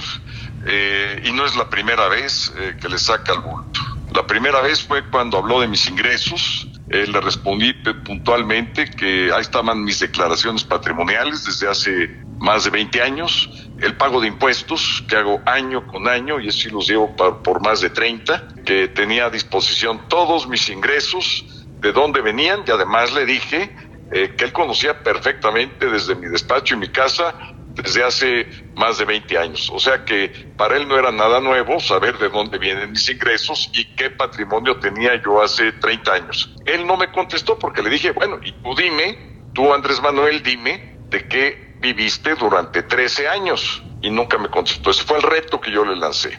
eh, y no es la primera vez eh, que le saca el bulto. La primera vez fue cuando habló de mis ingresos. Eh, le respondí puntualmente que ahí estaban mis declaraciones patrimoniales desde hace más de 20 años, el pago de impuestos que hago año con año y así los llevo por, más de 30, que tenía a disposición todos mis ingresos, de dónde venían y además le dije eh, que él conocía perfectamente desde mi despacho y mi casa desde hace más de 20 años. O sea que para él no era nada nuevo saber de dónde vienen mis ingresos y qué patrimonio tenía yo hace 30 años. Él no me contestó porque le dije, bueno, y tú dime, tú Andrés Manuel, dime de qué viviste durante 13 años. Y nunca me contestó. Ese fue el reto que yo le lancé.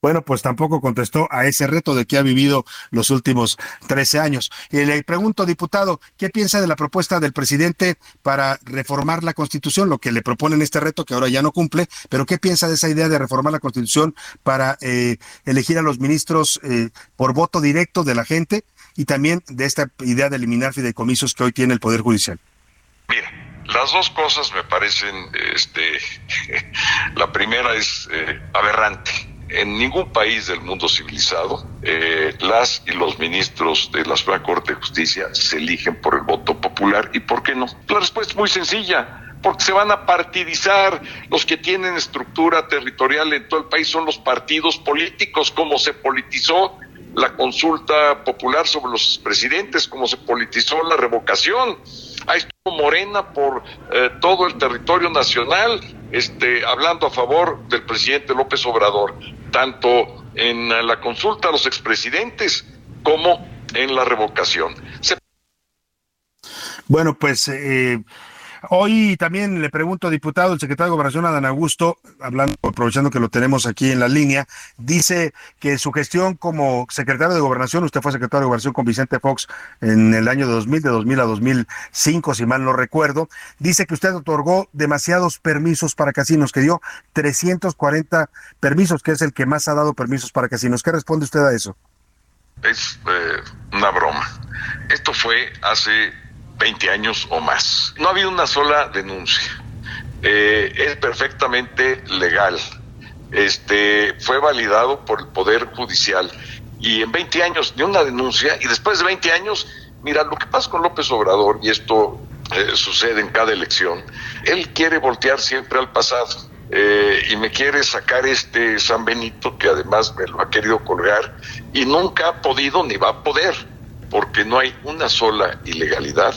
Bueno, pues tampoco contestó a ese reto de que ha vivido los últimos 13 años. Y le pregunto, diputado, ¿qué piensa de la propuesta del presidente para reformar la Constitución? Lo que le proponen este reto, que ahora ya no cumple, pero ¿qué piensa de esa idea de reformar la Constitución para eh, elegir a los ministros eh, por voto directo de la gente y también de esta idea de eliminar fideicomisos que hoy tiene el Poder Judicial? Mira, las dos cosas me parecen, este, la primera es eh, aberrante en ningún país del mundo civilizado eh, las y los ministros de la Suprema Corte de Justicia se eligen por el voto popular. ¿Y por qué no? La respuesta es muy sencilla. Porque se van a partidizar. Los que tienen estructura territorial en todo el país son los partidos políticos, como se politizó la consulta popular sobre los presidentes, como se politizó la revocación. Ahí estuvo Morena por eh, todo el territorio nacional, este, hablando a favor del presidente López Obrador, tanto en la consulta a los expresidentes como en la revocación. Bueno, pues eh, hoy también le pregunto, diputado, el secretario de Gobernación, Adán Augusto, hablando, aprovechando que lo tenemos aquí en la línea, dice que su gestión como secretario de Gobernación, usted fue secretario de Gobernación con Vicente Fox en el año 2000, de 2000 a 2005, si mal no recuerdo, dice que usted otorgó demasiados permisos para casinos, que dio 340 permisos, que es el que más ha dado permisos para casinos. ¿Qué responde usted a eso? es eh, una broma. Esto fue hace 20 años o más. No ha habido una sola denuncia. Eh, es perfectamente legal. Este fue validado por el Poder Judicial y en 20 años ni una denuncia y después de 20 años, mira, lo que pasa con López Obrador y esto eh, sucede en cada elección, él quiere voltear siempre al pasado. eh, y me quiere sacar este San Benito que además me lo ha querido colgar y nunca ha podido ni va a poder porque no hay una sola ilegalidad.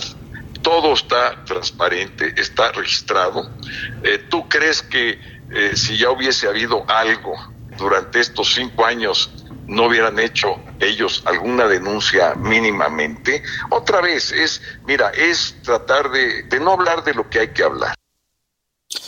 Todo está transparente, está registrado. Eh, ¿Tú crees que eh, si ya hubiese habido algo durante estos cinco años, no hubieran hecho ellos alguna denuncia mínimamente? Otra vez, es, mira, es tratar de, de no hablar de lo que hay que hablar.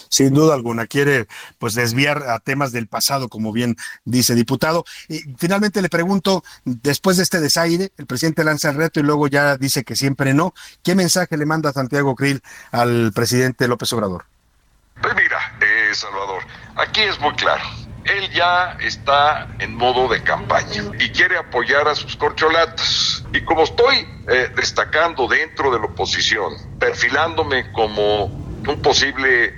Sin duda alguna, quiere pues desviar a temas del pasado, como bien dice diputado. Y finalmente le pregunto, después de este desaire, el presidente lanza el reto y luego ya dice que siempre no. ¿Qué mensaje le manda Santiago Krill al presidente López Obrador? Pues mira, eh, Salvador, aquí es muy claro. Él ya está en modo de campaña y quiere apoyar a sus corcholatas. Y como estoy eh, destacando dentro de la oposición, perfilándome como un posible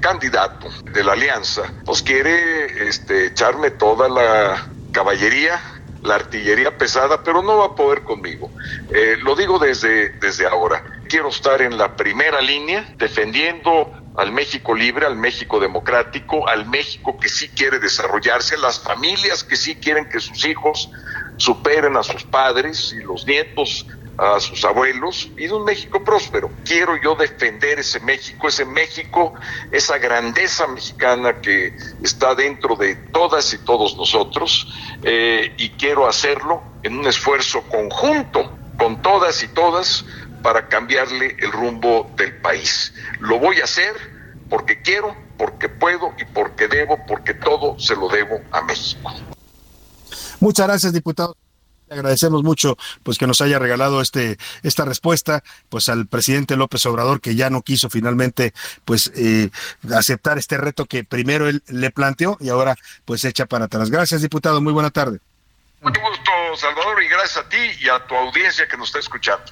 candidato de la alianza, pues quiere este, echarme toda la caballería, la artillería pesada, pero no va a poder conmigo. Eh, lo digo desde, desde ahora. Quiero estar en la primera línea defendiendo al México libre, al México democrático, al México que sí quiere desarrollarse, las familias que sí quieren que sus hijos superen a sus padres y los nietos a sus abuelos y de un México próspero. Quiero yo defender ese México, ese México, esa grandeza mexicana que está dentro de todas y todos nosotros eh, y quiero hacerlo en un esfuerzo conjunto con todas y todas para cambiarle el rumbo del país. Lo voy a hacer porque quiero, porque puedo y porque debo, porque todo se lo debo a México. Muchas gracias, diputado. Le agradecemos mucho pues que nos haya regalado este esta respuesta pues al presidente López Obrador que ya no quiso finalmente pues eh, aceptar este reto que primero él le planteó y ahora pues echa para atrás. Gracias, diputado. Muy buena tarde. Mucho gusto, Salvador, y gracias a ti y a tu audiencia que nos está escuchando.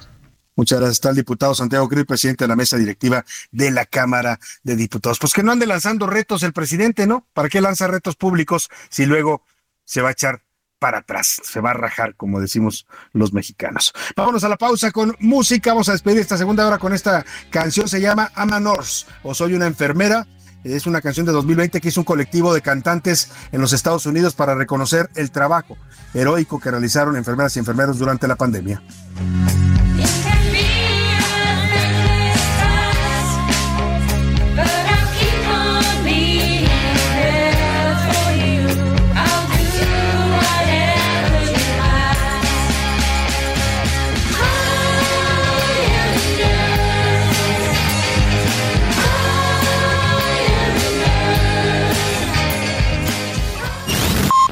Muchas gracias. Está el diputado Santiago Cruz, presidente de la mesa directiva de la Cámara de Diputados. Pues que no ande lanzando retos el presidente, ¿no? ¿Para qué lanza retos públicos si luego se va a echar para atrás, se va a rajar, como decimos los mexicanos. Vámonos a la pausa con música. Vamos a despedir esta segunda hora con esta canción. Se llama Ama Nurse o Soy una enfermera. Es una canción de 2020 que hizo un colectivo de cantantes en los Estados Unidos para reconocer el trabajo heroico que realizaron enfermeras y enfermeros durante la pandemia.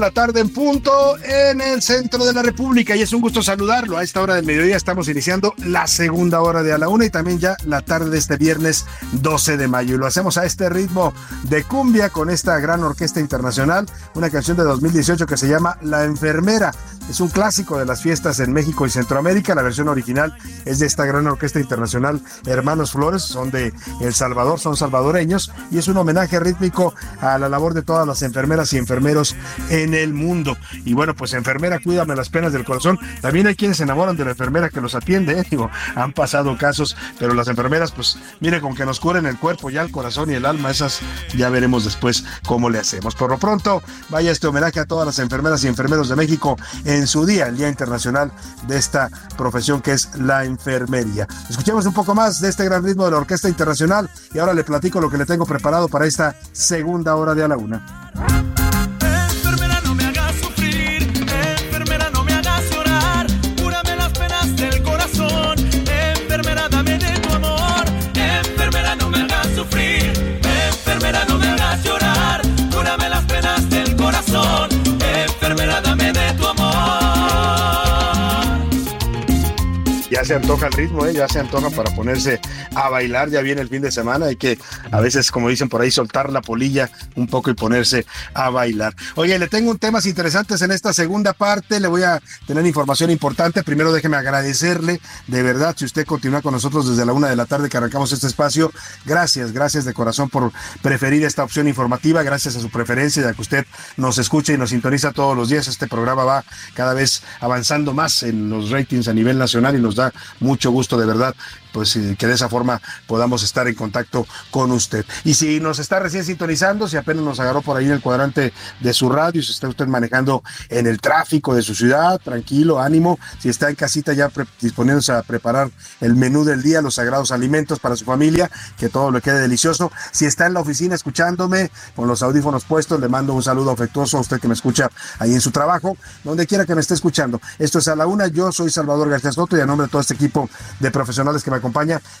La tarde en punto en el centro de la República y es un gusto saludarlo. A esta hora del mediodía estamos iniciando la segunda hora de a la una y también ya la tarde de este viernes 12 de mayo. Y lo hacemos a este ritmo de cumbia con esta gran orquesta internacional, una canción de 2018 que se llama La Enfermera. Es un clásico de las fiestas en México y Centroamérica. La versión original es de esta gran orquesta internacional Hermanos Flores, son de El Salvador, son salvadoreños y es un homenaje rítmico a la labor de todas las enfermeras y enfermeros en el mundo. Y bueno, pues enfermera, cuídame las penas del corazón. También hay quienes se enamoran de la enfermera que los atiende, ¿eh? digo, han pasado casos, pero las enfermeras, pues mire, con que nos curen el cuerpo, ya el corazón y el alma, esas ya veremos después cómo le hacemos. Por lo pronto, vaya este homenaje a todas las enfermeras y enfermeros de México su día, el Día Internacional de esta profesión que es la enfermería. Escuchemos un poco más de este gran ritmo de la Orquesta Internacional y ahora le platico lo que le tengo preparado para esta segunda hora de a la una. Se antoja el ritmo, ¿eh? ya se antoja para ponerse a bailar, ya viene el fin de semana, hay que a veces, como dicen por ahí, soltar la polilla un poco y ponerse a bailar. Oye, le tengo un temas interesantes en esta segunda parte, le voy a tener información importante. Primero déjeme agradecerle, de verdad, si usted continúa con nosotros desde la una de la tarde que arrancamos este espacio, gracias, gracias de corazón por preferir esta opción informativa, gracias a su preferencia, ya que usted nos escucha y nos sintoniza todos los días. Este programa va cada vez avanzando más en los ratings a nivel nacional y nos da mucho gusto de verdad pues que de esa forma podamos estar en contacto con usted. Y si nos está recién sintonizando, si apenas nos agarró por ahí en el cuadrante de su radio, si está usted manejando en el tráfico de su ciudad, tranquilo, ánimo, si está en casita ya disponiéndose a preparar el menú del día, los sagrados alimentos para su familia, que todo le quede delicioso. Si está en la oficina escuchándome con los audífonos puestos, le mando un saludo afectuoso a usted que me escucha ahí en su trabajo, donde quiera que me esté escuchando. Esto es a la una, yo soy Salvador García Soto y a nombre de todo este equipo de profesionales que me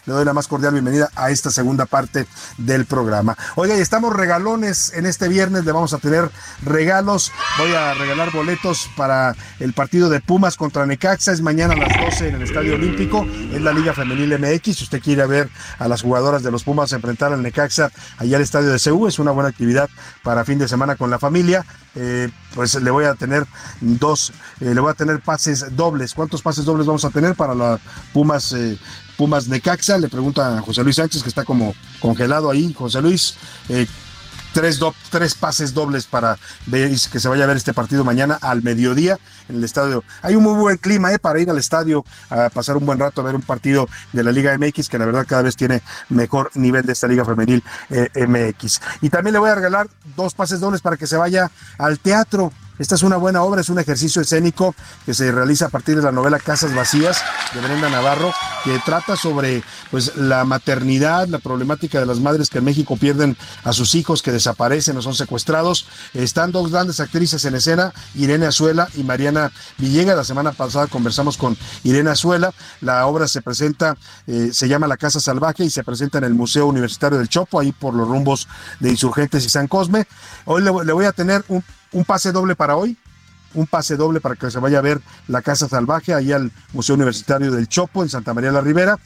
le doy la más cordial bienvenida a esta segunda parte del programa. Oiga, y estamos regalones en este viernes, le vamos a tener regalos. Voy a regalar boletos para el partido de Pumas contra Necaxa, es mañana a las 12 en el Estadio Olímpico, es la Liga Femenil MX. Si usted quiere ver a las jugadoras de los Pumas enfrentar al Necaxa allá al Estadio de CU, es una buena actividad para fin de semana con la familia. Eh, pues le voy a tener dos, eh, le voy a tener pases dobles. ¿Cuántos pases dobles vamos a tener para las Pumas eh, Pumas Necaxa. Le pregunta a José Luis Sánchez, que está como congelado ahí. José Luis, eh, tres, tres pases dobles para ver, que se vaya a ver este partido mañana al mediodía en el estadio. Hay un muy buen clima eh, para ir al estadio a pasar un buen rato a ver un partido de la Liga MX que la verdad cada vez tiene mejor nivel de esta Liga Femenil eh, MX. Y también le voy a regalar dos pases dobles para que se vaya al teatro esta es una buena obra, es un ejercicio escénico que se realiza a partir de la novela Casas Vacías de Brenda Navarro, que trata sobre pues, la maternidad, la problemática de las madres que en México pierden a sus hijos, que desaparecen o son secuestrados. Están dos grandes actrices en escena, Irene Azuela y Mariana Villegas. La semana pasada conversamos con Irene Azuela. La obra se presenta, eh, se llama La Casa Salvaje y se presenta en el Museo Universitario del Chopo, ahí por los rumbos de Insurgentes y San Cosme. Hoy le voy a tener un un pase doble para hoy, un pase doble para que se vaya a ver la Casa Salvaje ahí al Museo Universitario del Chopo en Santa María la Ribera.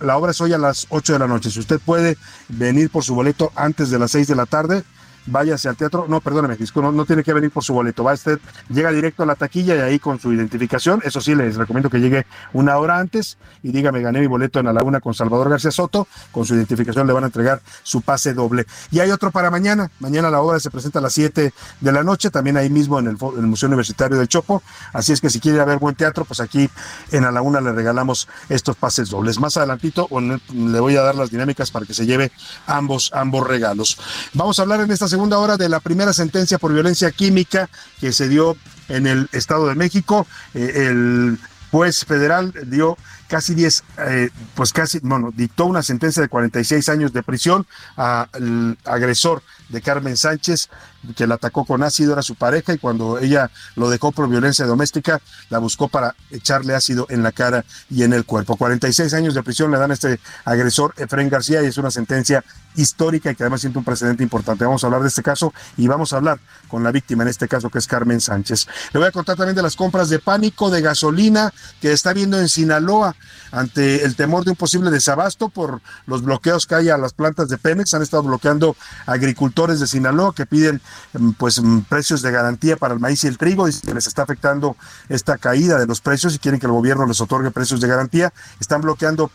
la obra es hoy a las 8 de la noche. Si usted puede venir por su boleto antes de las 6 de la tarde, váyase al teatro. No, perdóneme, no, tiene que venir por su boleto. Va usted, llega directo a la taquilla y ahí con su identificación. Eso sí, les recomiendo que llegue una hora antes y dígame, gané mi boleto en la laguna con Salvador García Soto. Con su identificación le van a entregar su pase doble. Y hay otro para mañana. Mañana la obra se presenta a las 7 de la noche, también ahí mismo en el, Museo Universitario del Chopo. Así es que si quiere ver buen teatro, pues aquí en la laguna le regalamos estos pases dobles. Más adelantito le voy a dar las dinámicas para que se lleve ambos, ambos regalos. Vamos a hablar en esta segunda hora de la primera sentencia por violencia química que se dio en el Estado de México. Eh, el juez federal dio casi 10, eh, pues casi, bueno, dictó una sentencia de 46 años de prisión al agresor de Carmen Sánchez, que la atacó con ácido, era su pareja, y cuando ella lo dejó por violencia doméstica, la buscó para echarle ácido en la cara y en el cuerpo. 46 años de prisión le dan a este agresor, Efraín García, y es una sentencia histórica y que además siente un precedente importante. Vamos a hablar de este caso y vamos a hablar con la víctima en este caso, que es Carmen Sánchez. Le voy a contar también de las compras de pánico de gasolina que está viendo en Sinaloa ante el temor de un posible desabasto por los bloqueos que hay a las plantas de Pemex. Han estado bloqueando agricultores de Sinaloa que piden mm, pues mm, precios de garantía para el maíz y el trigo. Dicen que les está afectando esta caída de los precios y quieren que el gobierno les otorgue precios de garantía. Están bloqueando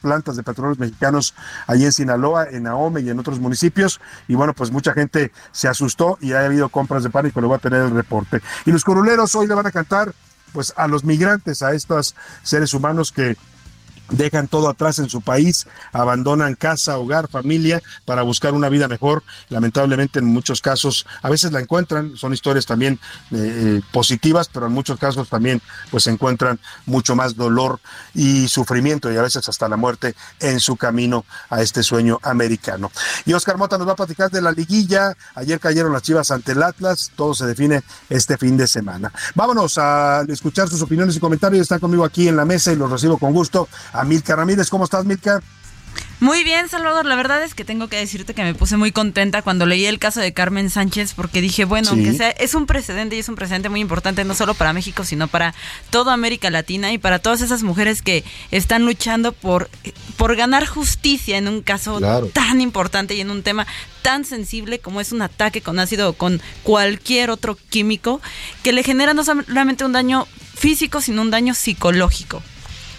plantas de petróleos mexicanos allí en Sinaloa, en Ahome y en otros municipios. Y bueno, pues mucha gente se asustó y ha habido compras de pánico. Le voy a tener el reporte. Y los coruleros hoy le van a cantar pues a los migrantes, a estos seres humanos que dejan todo atrás en su país, abandonan casa, hogar, familia para buscar una vida mejor. Lamentablemente en muchos casos, a veces la encuentran, son historias también eh, eh, positivas, pero en muchos casos también pues encuentran mucho más dolor y sufrimiento y a veces hasta la muerte en su camino a este sueño americano. Y Oscar Mota nos va a platicar de la liguilla. Ayer cayeron las Chivas ante el Atlas, todo se define este fin de semana. Vámonos a escuchar sus opiniones y comentarios. Están conmigo aquí en la mesa y los recibo con gusto a Milka Ramírez. ¿Cómo estás, Milka? Muy bien, Salvador. La verdad es que tengo que decirte que me puse muy contenta cuando leí el caso de Carmen Sánchez porque dije, bueno, Sí. aunque sea, es un precedente y es un precedente muy importante no solo para México, sino para toda América Latina y para todas esas mujeres que están luchando por, por ganar justicia en un caso Claro. tan importante y en un tema tan sensible como es un ataque con ácido o con cualquier otro químico que le genera no solamente un daño físico, sino un daño psicológico.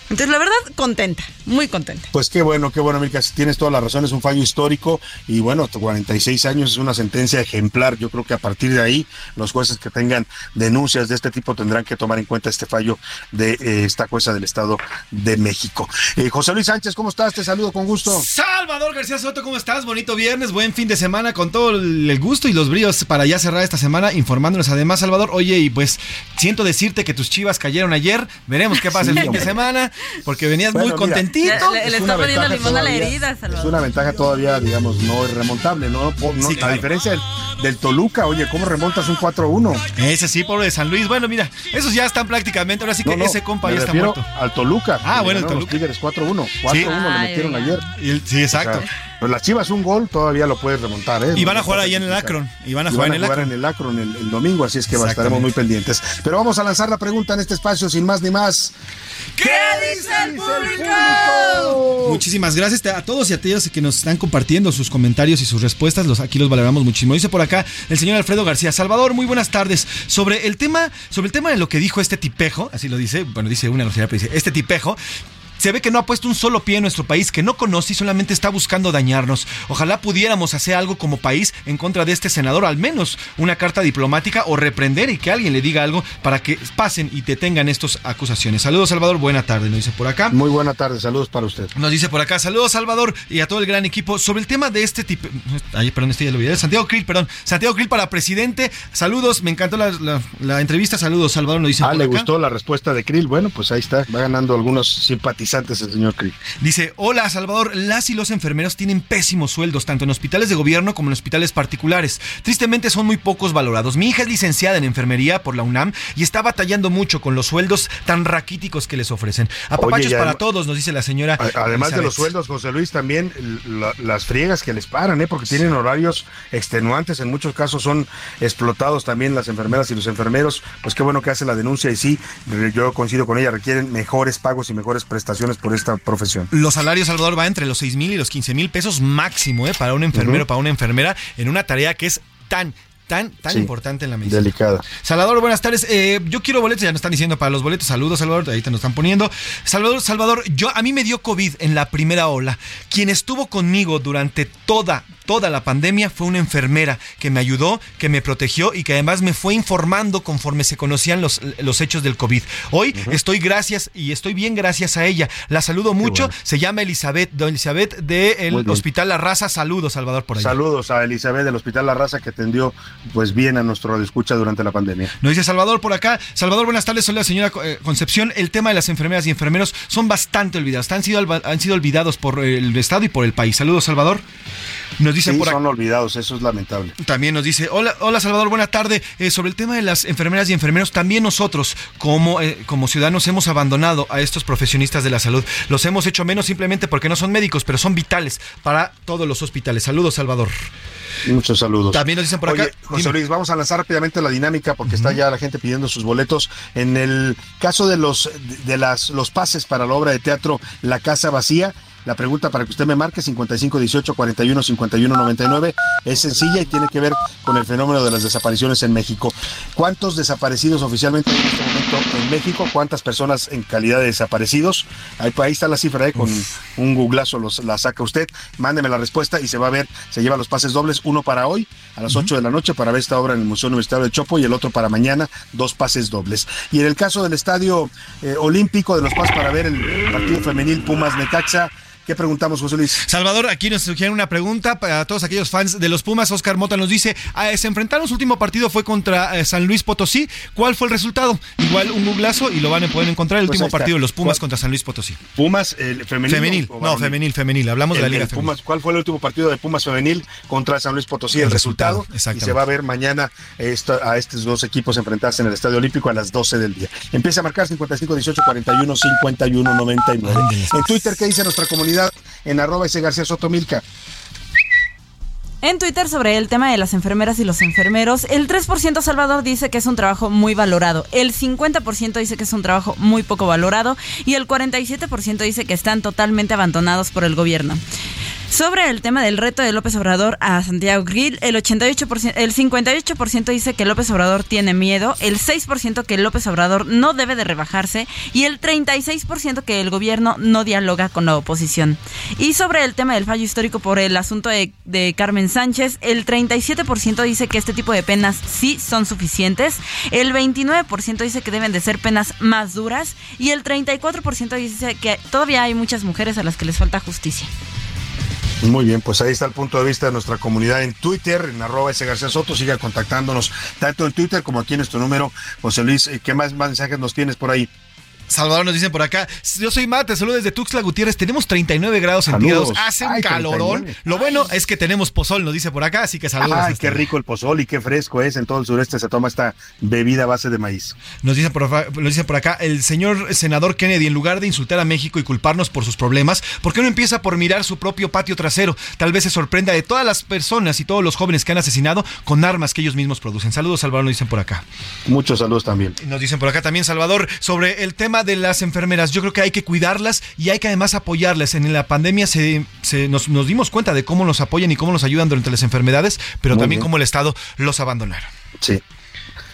Entonces, la verdad, contenta, muy contenta. Pues qué bueno, qué bueno, Milka. Tienes toda la razón, es un fallo histórico y bueno, 46 años es una sentencia ejemplar. Yo creo que a partir de ahí, los jueces que tengan denuncias de este tipo tendrán que tomar en cuenta este fallo de eh, esta jueza del Estado de México. Eh, José Luis Sánchez, ¿cómo estás? Te saludo con gusto. Salvador García Soto, ¿cómo estás? Bonito viernes, buen fin de semana con todo el gusto y los bríos para ya cerrar esta semana, informándonos además, Salvador. Oye, y pues siento decirte que tus chivas cayeron ayer, veremos qué pasa Sí, el fin de semana, porque venías Bueno, muy mira, contentito. Le, le Es está una poniendo ventaja limón a la todavía. herida, Es Salvador. una ventaja todavía, digamos, no es remontable, ¿no? No- Sí, A claro. diferencia del, del Toluca, oye, ¿cómo remontas un 4-1? Ese sí, pobre de San Luis. Bueno, mira, esos ya están prácticamente, ahora sí que No, no, ese compa ya está muerto. Al Toluca. Ah, bueno, el ganaron los Toluca. Tigres 4-1. 4-1 Sí. le metieron ay, ayer. Y- Sí, exacto. O sea, pues las Chivas un gol todavía lo puedes remontar, ¿eh? Y van a jugar ahí en el. Akron. Y van a jugar van en el jugar Akron. en el Akron el, el domingo, así es que estaremos muy pendientes. Pero vamos a lanzar la pregunta en este espacio sin más ni más. ¿Qué dice el público? Muchísimas gracias a todos y a todos que nos están compartiendo sus comentarios y sus respuestas. Los, aquí los valoramos muchísimo. Dice por acá el señor Alfredo García. Salvador, muy buenas tardes. Sobre el tema, sobre el tema de lo que dijo este tipejo, así lo dice, bueno, dice una grosería, pero dice, este tipejo. Se ve que no ha puesto un solo pie en nuestro país, que no conoce y solamente está buscando dañarnos. Ojalá pudiéramos hacer algo como país en contra de este senador, al menos una carta diplomática o reprender y que alguien le diga algo para que pasen y detengan estas acusaciones. Saludos, Salvador. Buena tarde, nos dice por acá. Muy buena tarde, saludos para usted. Nos dice por acá, saludos Salvador y a todo el gran equipo. Sobre el tema de este tipo. Ay, perdón, este ya lo olvidé. Santiago Krill, perdón. Santiago Krill para presidente. Saludos, me encantó la, la- la entrevista. Saludos, Salvador, nos dice Ah, por le acá. gustó la respuesta de Krill. Bueno, pues ahí está, va ganando algunos simpatizantes el señor Krill. Dice, hola Salvador, las y los enfermeros tienen pésimos sueldos, tanto en hospitales de gobierno como en hospitales particulares. Tristemente son muy pocos valorados. Mi hija es licenciada en enfermería por la UNAM y está batallando mucho con los sueldos tan raquíticos que les ofrecen. Apapachos para todos, nos dice la señora. Además de los sueldos, José Luis, también la- las friegas que les paran, ¿eh? porque tienen horarios extenuantes, en muchos casos son explotados también las enfermeras y los enfermeros, pues qué bueno que hace la denuncia y sí, yo coincido con ella, requieren mejores pagos y mejores prestaciones por esta profesión. Los salarios, Salvador, va entre los 6 mil y los 15 mil pesos máximo, ¿eh? Para un enfermero, para una enfermera, en una tarea que es tan, tan, tan Sí, importante en la medicina. Delicada. Salvador, buenas tardes. Eh, yo quiero boletos, ya nos están diciendo para los boletos. Saludos, Salvador, ahí te nos están poniendo. Salvador, Salvador, yo a mí me dio COVID en la primera ola. Quien estuvo conmigo durante toda, toda la pandemia fue una enfermera que me ayudó, que me protegió y que además me fue informando conforme se conocían los, los hechos del COVID. Hoy estoy gracias y estoy bien gracias a ella. La saludo mucho. Se llama Elizabeth, don Elizabeth del. Hospital La Raza. Saludos, Salvador, por ahí. Saludos a Elizabeth del Hospital La Raza que atendió pues bien a nuestro escucha durante la pandemia. Nos dice Salvador por acá. Salvador, buenas tardes. Soy la señora eh, Concepción. El tema de las enfermeras y enfermeros son bastante olvidados. Han sido, han sido olvidados por el Estado y por el país. Saludos, Salvador. Nos dicen Sí, por son olvidados, eso es lamentable. También nos dice, hola, hola Salvador, buena tarde. Eh, sobre el tema de las enfermeras y enfermeros, también nosotros como, eh, como ciudadanos hemos abandonado a estos profesionistas de la salud. Los hemos hecho menos simplemente porque no son médicos, pero son vitales para todos los hospitales. Saludos, Salvador. Muchos saludos. También nos dicen por acá. Oye, José. Luis, vamos a lanzar rápidamente la dinámica porque está ya la gente pidiendo sus boletos. En el caso de los de las los pases para la obra de teatro La Casa Vacía, la pregunta para que usted me marque 55 18 41 51 99 es sencilla y tiene que ver con el fenómeno de las desapariciones en México. ¿Cuántos desaparecidos oficialmente hay en este momento en México? ¿Cuántas personas en calidad de desaparecidos? Ahí, ahí está la cifra, ¿eh? con un googlazo los, la saca usted. Mándeme la respuesta y se va a ver, se lleva los pases dobles, uno para hoy a las 8 de la noche para ver esta obra en el Museo Universitario de Chopo y el otro para mañana, dos pases dobles. Y en el caso del Estadio eh, Olímpico de los Pasos para ver el partido femenil Pumas Necaxa, ¿qué preguntamos, José Luis? Salvador, aquí nos sugieren una pregunta para todos aquellos fans de los Pumas. Oscar Mota nos dice, ah, se enfrentaron, su último partido fue contra eh, San Luis Potosí. ¿Cuál fue el resultado? Igual un googlazo y lo van a poder encontrar el Pues último partido de los Pumas ¿Cuál? contra San Luis Potosí. Pumas el femenil. Femenil, no, femenil, femenil. Hablamos de la Liga el Femenil. Pumas, ¿Cuál fue el último partido de Pumas femenil contra San Luis Potosí? El, El resultado. resultado. Y se va a ver mañana a estos dos equipos enfrentarse en el Estadio Olímpico a las 12 del día. Empieza a marcar 55 18 41 51 99. En Twitter, ¿qué dice nuestra comunidad? En arroba ese García Soto Milka. En Twitter sobre el tema de las enfermeras y los enfermeros, el 3% Salvador dice que es un trabajo muy valorado, el 50% dice que es un trabajo muy poco valorado y el 47% dice que están totalmente abandonados por el gobierno. Sobre el tema del reto de López Obrador a Santiago Grill, el 88%, el 58% dice que López Obrador tiene miedo, el 6% que López Obrador no debe de rebajarse y el 36% que el gobierno no dialoga con la oposición. Y sobre el tema del fallo histórico por el asunto de, de Carmen Sánchez, el 37% dice que este tipo de penas sí son suficientes, el 29% dice que deben de ser penas más duras y el 34% dice que todavía hay muchas mujeres a las que les falta justicia. Muy bien, pues ahí está el punto de vista de nuestra comunidad en Twitter, en arroba ese García Soto. Siga contactándonos tanto en Twitter como aquí en nuestro número. José Luis, ¿qué más mensajes nos tienes por ahí? Salvador nos dicen por acá, yo soy Mate, saludos desde Tuxtla Gutiérrez, tenemos 39 grados centígrados, hace un Ay, calorón. 39. Lo bueno es que tenemos pozol, nos dice por acá, así que saludos. Ay, qué rico el pozol y qué fresco es. En todo el sureste se toma esta bebida a base de maíz. Nos dicen, por, nos dicen por acá, el señor senador Kennedy, en lugar de insultar a México y culparnos por sus problemas, ¿por qué no empieza por mirar su propio patio trasero? Tal vez se sorprenda de todas las personas y todos los jóvenes que han asesinado con armas que ellos mismos producen. Saludos, Salvador, nos dicen por acá. Muchos saludos también. Nos dicen por acá también, Salvador, sobre el tema de las enfermeras. Yo creo que hay que cuidarlas y hay que además apoyarlas. En la pandemia se, se- nos, nos dimos cuenta de cómo nos apoyan y cómo nos ayudan durante las enfermedades, pero Muy también bien. cómo el Estado los abandonaron. Sí.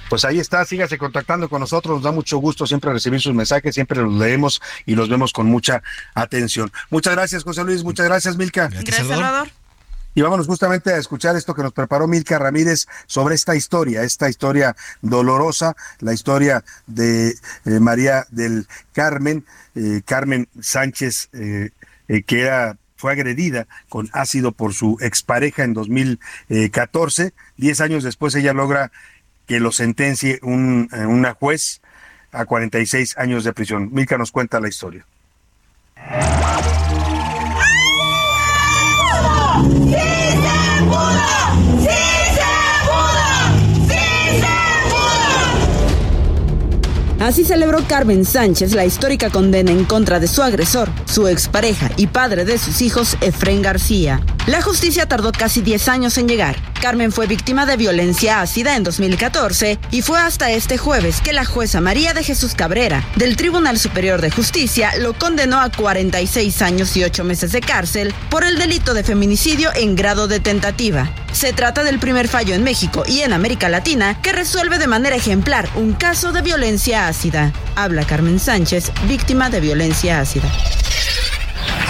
Pues ahí está, sígase contactando con nosotros, nos da mucho gusto siempre recibir sus mensajes, siempre los leemos y los vemos con mucha atención. Muchas gracias, José Luis, muchas gracias, Milka. Gracias, Salvador. Y vámonos justamente a escuchar esto que nos preparó Milka Ramírez sobre esta historia, esta historia dolorosa, la historia de eh, María del Carmen, eh, Carmen Sánchez, eh, que era fue agredida con ácido por su expareja en 2014. Diez años después ella logra que lo sentencie un, una juez a 46 años de prisión. Milka nos cuenta la historia. 青山不老 Así celebró Carmen Sánchez la histórica condena en contra de su agresor, su expareja y padre de sus hijos, Efren García. La justicia tardó casi 10 años en llegar. Carmen fue víctima de violencia ácida en 2014 y fue hasta este jueves que la jueza María de Jesús Cabrera del Tribunal Superior de Justicia lo condenó a 46 años y 8 meses de cárcel por el delito de feminicidio en grado de tentativa. Se trata del primer fallo en México y en América Latina que resuelve de manera ejemplar un caso de violencia ácida. Habla Carmen Sánchez, víctima de violencia ácida.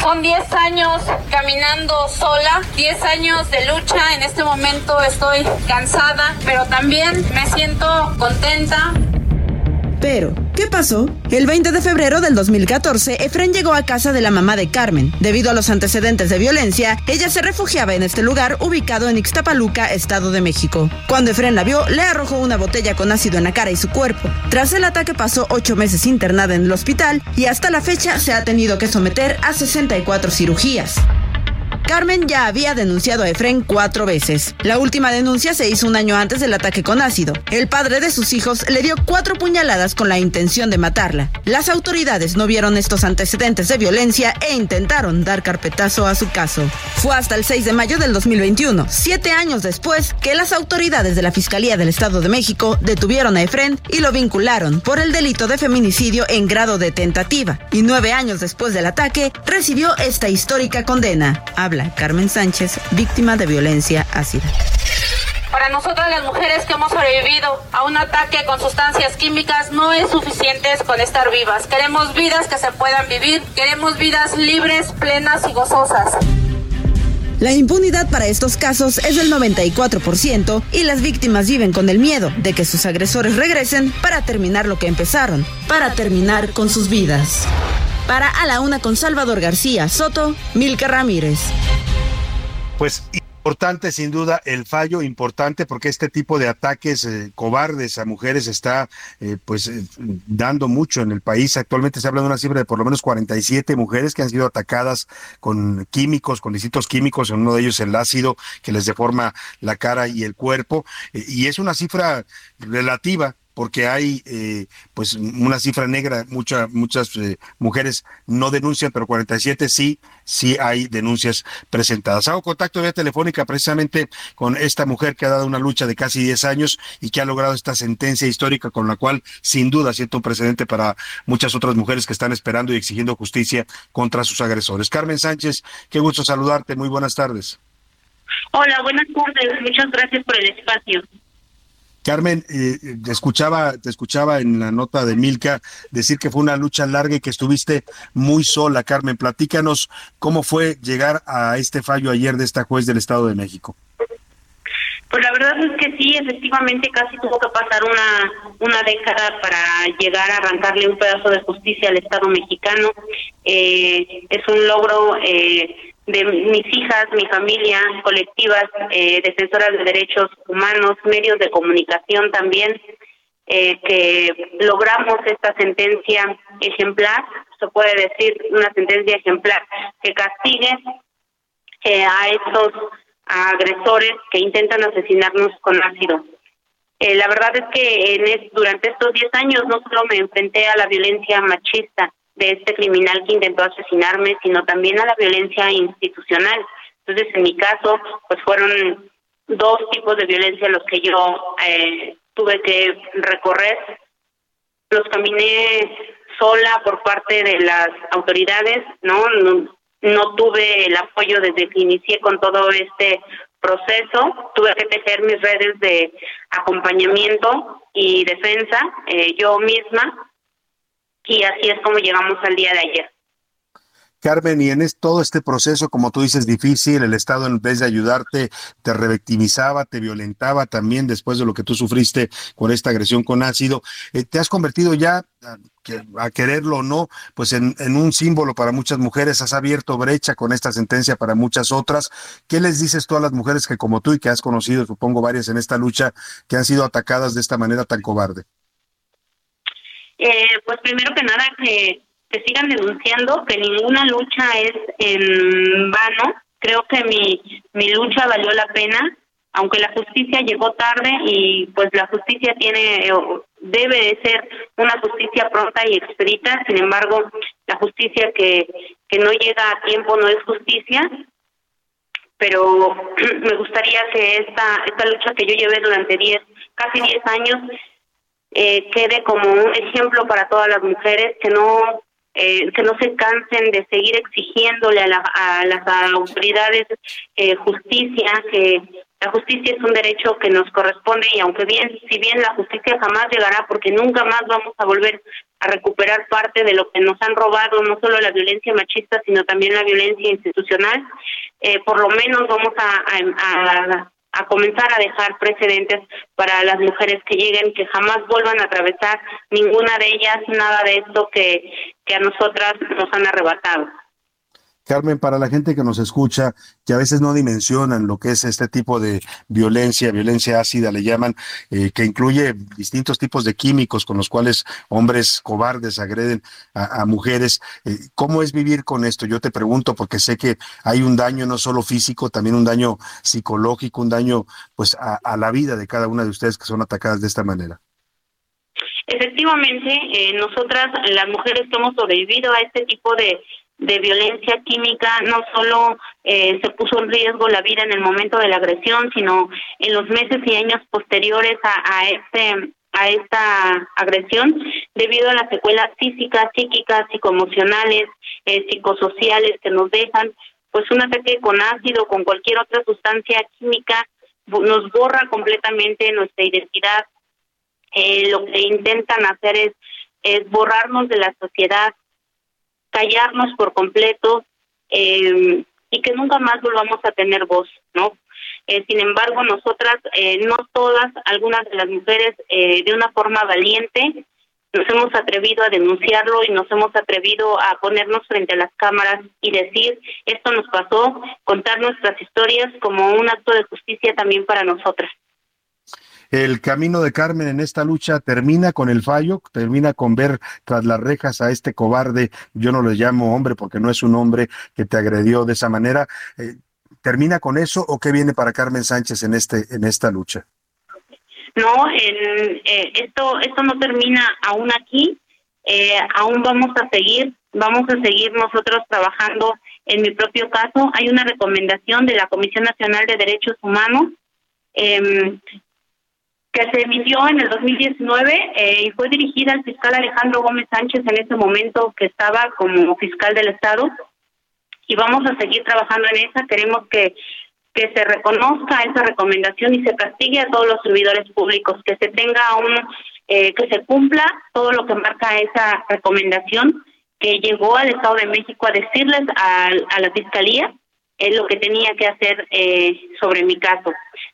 Son 10 años caminando sola, 10 años de lucha. En este momento estoy cansada, pero también me siento contenta. Pero, ¿qué pasó? El 20 de febrero del 2014, Efren llegó a casa de la mamá de Carmen. Debido a los antecedentes de violencia, ella se refugiaba en este lugar ubicado en Ixtapaluca, Estado de México. Cuando Efren la vio, le arrojó una botella con ácido en la cara y su cuerpo. Tras el ataque pasó ocho meses internada en el hospital y hasta la fecha se ha tenido que someter a 64 cirugías. Carmen ya había denunciado a Efren cuatro veces. La última denuncia se hizo un año antes del ataque con ácido. El padre de sus hijos le dio cuatro puñaladas con la intención de matarla. Las autoridades no vieron estos antecedentes de violencia e intentaron dar carpetazo a su caso. Fue hasta el 6 de mayo del 2021, siete años después, que las autoridades de la Fiscalía del Estado de México detuvieron a Efren y lo vincularon por el delito de feminicidio en grado de tentativa. Y nueve años después del ataque, recibió esta histórica condena. Habla Carmen Sánchez, víctima de violencia ácida. Para nosotras las mujeres que hemos sobrevivido a un ataque con sustancias químicas no es suficiente con estar vivas. Queremos vidas que se puedan vivir, queremos vidas libres, plenas y gozosas. La impunidad para estos casos es del 94% y las víctimas viven con el miedo de que sus agresores regresen para terminar lo que empezaron, para terminar con sus vidas. Para A la Una con Salvador García Soto, Milka Ramírez. Pues importante sin duda el fallo, importante porque este tipo de ataques eh, cobardes a mujeres está eh, pues eh, dando mucho en el país. Actualmente se habla de una cifra de por lo menos 47 mujeres que han sido atacadas con químicos, con distintos químicos, en uno de ellos el ácido que les deforma la cara y el cuerpo. Y es una cifra relativa porque hay eh, pues una cifra negra, mucha, muchas eh, mujeres no denuncian, pero 47 sí, sí hay denuncias presentadas. Hago contacto vía telefónica precisamente con esta mujer que ha dado una lucha de casi 10 años y que ha logrado esta sentencia histórica con la cual sin duda siento un precedente para muchas otras mujeres que están esperando y exigiendo justicia contra sus agresores. Carmen Sánchez, qué gusto saludarte, muy buenas tardes. Hola, buenas tardes. Muchas gracias por el espacio. Carmen, eh, te escuchaba, te escuchaba en la nota de Milka decir que fue una lucha larga y que estuviste muy sola. Carmen, platícanos cómo fue llegar a este fallo ayer de esta juez del Estado de México. Pues la verdad es que sí, efectivamente casi tuvo que pasar una, una década para llegar a arrancarle un pedazo de justicia al Estado mexicano. Eh, es un logro eh, de mis hijas, mi familia, colectivas, eh, defensoras de derechos humanos, medios de comunicación también, eh, que logramos esta sentencia ejemplar, se puede decir una sentencia ejemplar, que castigue eh, a estos agresores que intentan asesinarnos con ácido. Eh, la verdad es que en durante estos 10 años no solo me enfrenté a la violencia machista, de este criminal que intentó asesinarme, sino también a la violencia institucional. Entonces, en mi caso, pues fueron dos tipos de violencia los que yo eh, tuve que recorrer. Los caminé sola por parte de las autoridades, ¿no? No, no tuve el apoyo desde que inicié con todo este proceso. Tuve que tejer mis redes de acompañamiento y defensa eh, yo misma y así es como llegamos al día de ayer. Carmen, y en todo este proceso, como tú dices, difícil, el Estado en vez de ayudarte, te revictimizaba, te violentaba también después de lo que tú sufriste con esta agresión con ácido. Eh, te has convertido ya, a, a quererlo o no, pues en, en un símbolo para muchas mujeres, has abierto brecha con esta sentencia para muchas otras. ¿Qué les dices tú a las mujeres que como tú y que has conocido, supongo, varias en esta lucha, que han sido atacadas de esta manera tan cobarde? Eh, pues primero que nada que, que sigan denunciando, que ninguna lucha es en vano. Creo que mi, mi lucha valió la pena, aunque la justicia llegó tarde y pues la justicia tiene, debe de ser una justicia pronta y expedita. Sin embargo, la justicia que, que no llega a tiempo no es justicia. Pero me gustaría que esta, esta lucha que yo llevé durante 10, casi 10 años, eh, quede como un ejemplo para todas las mujeres que no eh, que no se cansen de seguir exigiéndole a, la- a las autoridades eh, justicia que la justicia es un derecho que nos corresponde y aunque bien si bien la justicia jamás llegará porque nunca más vamos a volver a recuperar parte de lo que nos han robado no solo la violencia machista sino también la violencia institucional eh, por lo menos vamos a, a- a a comenzar a dejar precedentes para las mujeres que lleguen, que jamás vuelvan a atravesar ninguna de ellas, nada de esto que, que a nosotras nos han arrebatado. Carmen, para la gente que nos escucha, que a veces no dimensionan lo que es este tipo de violencia, violencia ácida le llaman, eh, que incluye distintos tipos de químicos con los cuales hombres cobardes agreden a, mujeres. eh, ¿Cómo es vivir con esto? Yo te pregunto porque sé que hay un daño no solo físico, también un daño psicológico, un daño pues a, a la vida de cada una de ustedes que son atacadas de esta manera. Efectivamente, eh, nosotras, las mujeres que hemos sobrevivido a este tipo de, de violencia química, no solo eh, se puso en riesgo la vida en el momento de la agresión, sino en los meses y años posteriores a, a este a esta agresión debido a las secuelas físicas, psíquicas, psicoemocionales, eh, psicosociales que nos dejan, pues un ataque con ácido, con cualquier otra sustancia química, nos borra completamente nuestra identidad, eh, lo que intentan hacer es, es borrarnos de la sociedad, callarnos por completo eh, y que nunca más volvamos a tener voz, ¿no? Eh, sin embargo, nosotras, eh, no todas, algunas de las mujeres, eh, de una forma valiente, nos hemos atrevido a denunciarlo y nos hemos atrevido a ponernos frente a las cámaras y decir, esto nos pasó, contar nuestras historias como un acto de justicia también para nosotras. El camino de Carmen en esta lucha termina con el fallo, termina con ver tras las rejas a este cobarde, yo no le llamo hombre porque no es un hombre que te agredió de esa manera. Eh, ¿Termina con eso o qué viene para Carmen Sánchez en este en esta lucha? No, eh, esto esto no termina aún aquí. Eh, aún vamos a seguir, vamos a seguir nosotros trabajando. En mi propio caso, hay una recomendación de la Comisión Nacional de Derechos Humanos em, que se emitió en el 2019 eh, y fue dirigida al fiscal Alejandro Gómez Sánchez en ese momento que estaba como fiscal del Estado y vamos a seguir trabajando en esa. Queremos que que se reconozca esa recomendación y se castigue a todos los servidores públicos, que se tenga un, eh, que se cumpla todo lo que marca esa recomendación que llegó al Estado de México a decirles a, la Fiscalía es lo que tenía que hacer eh, sobre mi caso.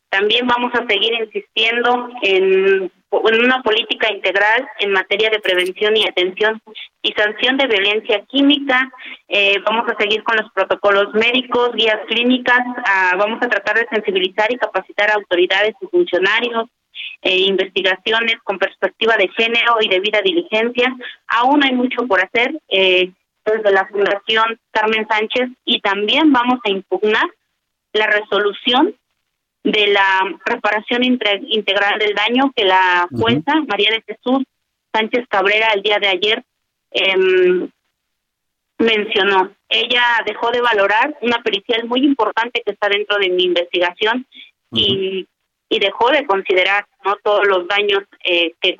También vamos a seguir insistiendo en, una política integral en materia de prevención y atención y sanción de violencia química. Eh, vamos a seguir con los protocolos médicos, guías clínicas. ah, vamos a tratar de sensibilizar y capacitar a autoridades y funcionarios. eh, investigaciones con perspectiva de género y debida diligencia. Aún hay mucho por hacer eh, desde la Fundación Carmen Sánchez y también vamos a impugnar la resolución de la reparación integral del daño que la jueza María de Jesús Sánchez Cabrera el día de ayer em, mencionó. Ella dejó de valorar una pericial muy importante que está dentro de mi investigación y, y dejó de considerar no todos los daños eh, que,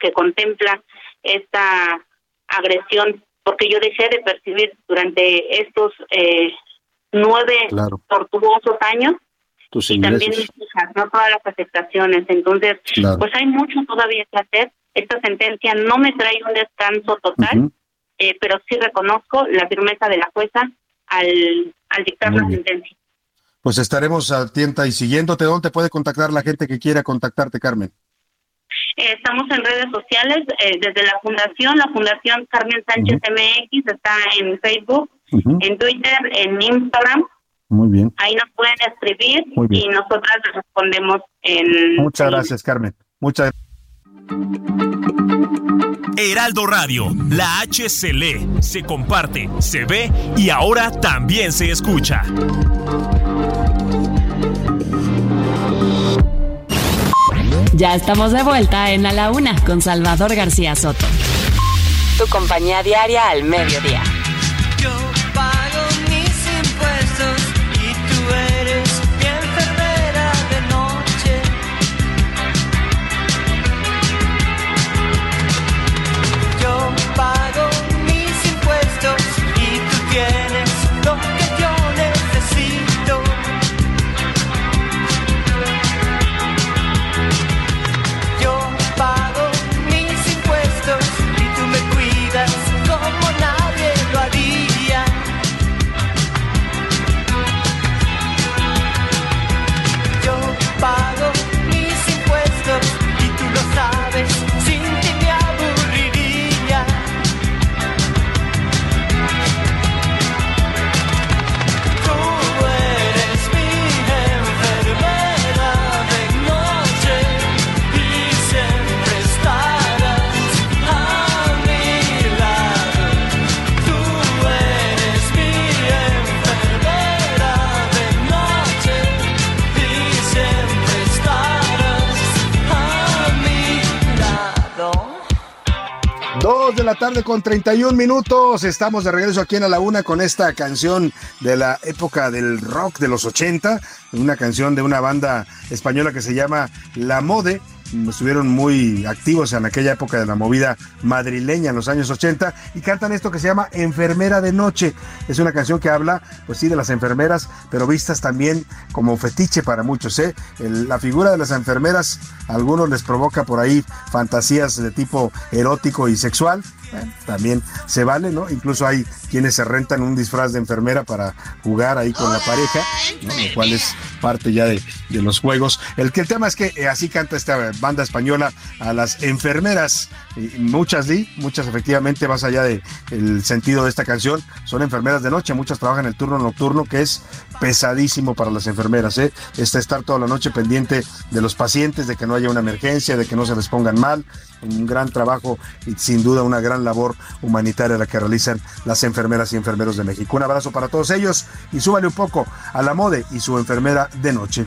que contempla esta agresión, porque yo dejé de percibir durante estos eh, nueve Claro. tortuosos años Tus y también mis hijas, no todas las afectaciones. Entonces, Claro. pues hay mucho todavía que hacer. Esta sentencia no me trae un descanso total, eh, pero sí reconozco la firmeza de la jueza al, al dictar Muy la bien. sentencia. Pues estaremos atenta y siguiéndote. ¿Dónde puede contactar la gente que quiera contactarte, Carmen? Eh, estamos en redes sociales, eh, desde la fundación, la Fundación Carmen Sánchez MX está en Facebook, en Twitter, en Instagram. Muy bien. Ahí nos pueden escribir y nosotras les respondemos en... Muchas gracias, Carmen. Muchas Heraldo Radio, la H se lee, se comparte, se ve y ahora también se escucha. Ya estamos de vuelta en A la Una con Salvador García Soto. Tu compañía diaria al mediodía. Yo la tarde con 31 minutos. Estamos de regreso aquí en A la Una con esta canción de la época del rock de los 80. Una canción de una banda española que se llama La Mode. Estuvieron muy activos en aquella época de la movida madrileña en los años 80 y cantan esto que se llama Enfermera de Noche. Es una canción que habla, pues sí, de las enfermeras, pero vistas también como fetiche para muchos. ¿eh? La figura de las enfermeras a algunos les provoca por ahí fantasías de tipo erótico y sexual. Bueno, también se vale, ¿no? Incluso hay quienes se rentan un disfraz de enfermera para jugar ahí con la pareja, ¿no? lo cual es parte ya de, de los juegos. El que el tema es que eh, así canta esta banda española a las enfermeras, y muchas di, muchas efectivamente más allá de el sentido de esta canción, son enfermeras de noche, muchas trabajan el turno nocturno que es pesadísimo para las enfermeras, ¿eh? Este estar toda la noche pendiente de los pacientes, de que no haya una emergencia, de que no se les pongan mal, un gran trabajo y sin duda una gran labor humanitaria la que realizan las enfermeras y enfermeros de México. Un abrazo para todos ellos y súbale un poco a la mode y su enfermera de noche.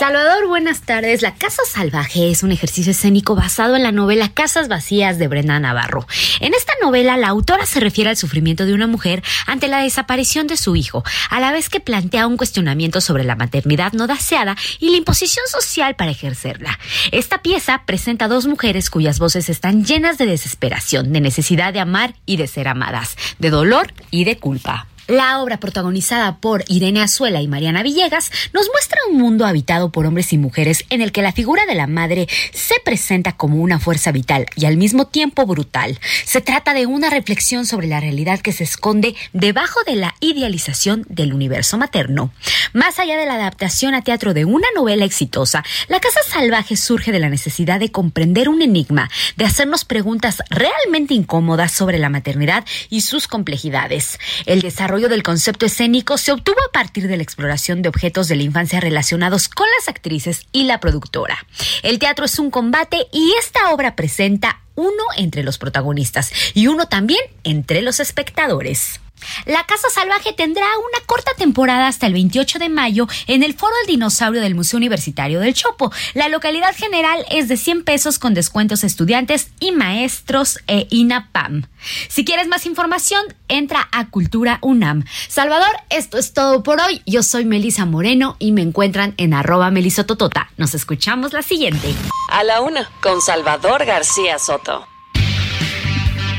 Salvador, buenas tardes. La Casa Salvaje es un ejercicio escénico basado en la novela Casas Vacías de Brenda Navarro. En esta novela, la autora se refiere al sufrimiento de una mujer ante la desaparición de su hijo, a la vez que plantea un cuestionamiento sobre la maternidad no deseada y la imposición social para ejercerla. Esta pieza presenta dos mujeres cuyas voces están llenas de desesperación, de necesidad de amar y de ser amadas, de dolor y de culpa. La obra protagonizada por Irene Azuela y Mariana Villegas nos muestra un mundo habitado por hombres y mujeres en el que la figura de la madre se presenta como una fuerza vital y al mismo tiempo brutal. Se trata de una reflexión sobre la realidad que se esconde debajo de la idealización del universo materno. Más allá de la adaptación a teatro de una novela exitosa, La Casa Salvaje surge de la necesidad de comprender un enigma, de hacernos preguntas realmente incómodas sobre la maternidad y sus complejidades. El desarrollo del concepto escénico se obtuvo a partir de la exploración de objetos de la infancia relacionados con las actrices y la productora. El teatro es un combate y esta obra presenta uno entre los protagonistas y uno también entre los espectadores. La Casa Salvaje tendrá una corta temporada hasta el 28 de mayo en el Foro del Dinosaurio del Museo Universitario del Chopo. La localidad general es de 100 pesos con descuentos estudiantes y maestros e INAPAM. Si quieres más información, entra a Cultura UNAM. Salvador, esto es todo por hoy. Yo soy Melisa Moreno y me encuentran en arroba melisototota. Nos escuchamos la siguiente. A la una. Con Salvador García Soto.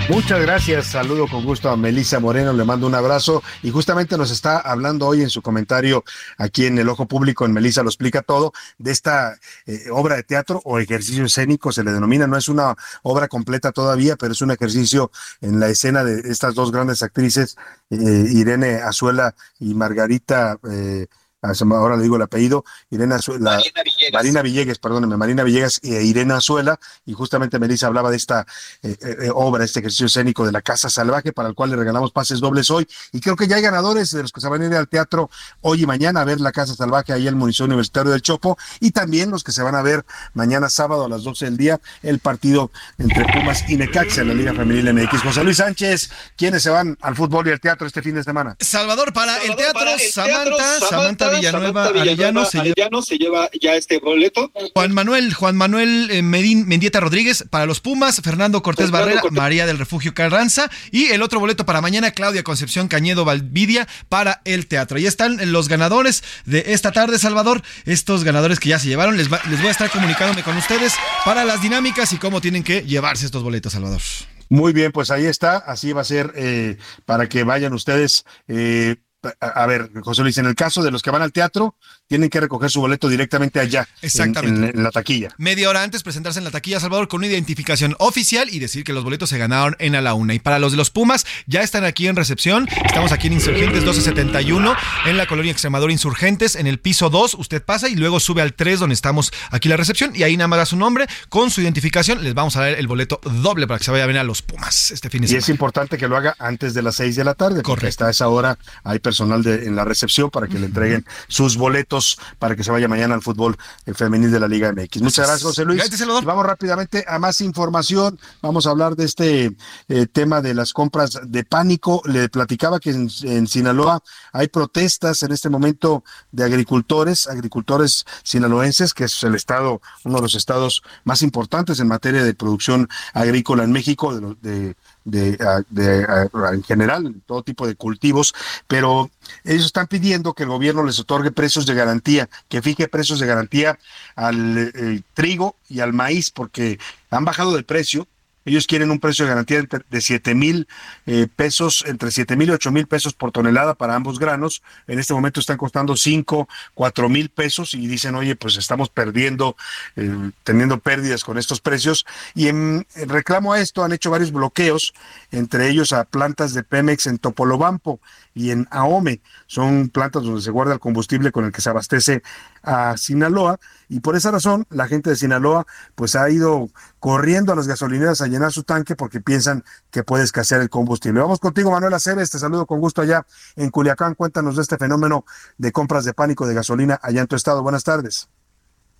Muchas gracias, saludo con gusto a Melisa Moreno, le mando un abrazo. Y justamente nos está hablando hoy en su comentario aquí en el Ojo Público, en Melisa lo explica todo, de esta eh, obra de teatro o ejercicio escénico, se le denomina, no es una obra completa todavía, pero es un ejercicio en la escena de estas dos grandes actrices, eh, Irene Azuela y Margarita. Eh, ahora le digo el apellido, Irene Azuela, Marina Villegas. Marina Villegas, perdóneme, Marina Villegas e Irene Azuela, y justamente Melissa hablaba de esta eh, eh, obra, este ejercicio escénico de la Casa Salvaje, para el cual le regalamos pases dobles hoy, y creo que ya hay ganadores de los que se van a ir al teatro hoy y mañana a ver la Casa Salvaje ahí en el Municipio Universitario del Chopo, y también los que se van a ver mañana sábado a las 12 del día, el partido entre Pumas y Necaxa en la Liga Femenil MX. José Luis Sánchez, ¿quiénes se van al fútbol y al teatro este fin de semana? Salvador, para el teatro, para el Samantha, teatro, Samantha, Villanueva, Samantha Arellano, se lleva- Arellano se lleva ya este boleto. Juan Manuel, Juan Manuel eh, Medín, Mendieta Rodríguez para los Pumas, Fernando Cortés Fernando Barrera, Cortés. María del Refugio Carranza y el otro boleto para mañana, Claudia Concepción Cañedo Valvidia para el teatro. Ahí están los ganadores de esta tarde, Salvador. Estos ganadores que ya se llevaron, les, va- les voy a estar comunicándome con ustedes para las dinámicas y cómo tienen que llevarse estos boletos, Salvador. Muy bien, pues ahí está, así va a ser eh, para que vayan ustedes. eh, a, a ver, José Luis, en el caso de los que van al teatro, tienen que recoger su boleto directamente allá, en- Exactamente. en- en la taquilla. Media hora antes presentarse en la taquilla Salvador con una identificación oficial y decir que los boletos se ganaron en a la una. Y para los de los Pumas, ya están aquí en recepción. Estamos aquí en Insurgentes 1271, en la colonia Extremadura Insurgentes, en el piso 2. Usted pasa y luego sube al 3 donde estamos aquí la recepción. Y ahí nada más da su nombre con su identificación. Les vamos a dar el boleto doble para que se vaya a ver a los Pumas este fin de Y es semana. importante que lo haga antes de las seis de la tarde, porque hasta esa hora hay personal de, en la recepción para que le entreguen sus boletos para que se vaya mañana al fútbol eh, femenil de la Liga MX. Muchas gracias, José Luis. Gracias. Y vamos rápidamente a más información. Vamos a hablar de este eh, tema de las compras de pánico. Le platicaba que en, en Sinaloa hay protestas en este momento de agricultores, agricultores sinaloenses, que es el estado, uno de los estados más importantes en materia de producción agrícola en México, de, de de, de- en general, todo tipo de cultivos, pero ellos están pidiendo que el gobierno les otorgue precios de garantía, que fije precios de garantía al eh, trigo y al maíz, porque han bajado de precio. Ellos quieren un precio de garantía de 7 mil eh, pesos, entre 7 mil y 8 mil pesos por tonelada para ambos granos. En este momento están costando 5, 4 mil pesos y dicen, oye, pues estamos perdiendo, eh, teniendo pérdidas con estos precios. Y en, reclamo a esto han hecho varios bloqueos, entre ellos a plantas de Pemex en Topolobampo y en Ahome. Son plantas donde se guarda el combustible con el que se abastece a Sinaloa y por esa razón la gente de Sinaloa pues ha ido corriendo a las gasolineras allá llenar su tanque porque piensan que puede escasear el combustible. Vamos contigo, Manuel Aceves, te saludo con gusto allá en Culiacán. Cuéntanos de este fenómeno de compras de pánico de gasolina allá en tu estado. Buenas tardes.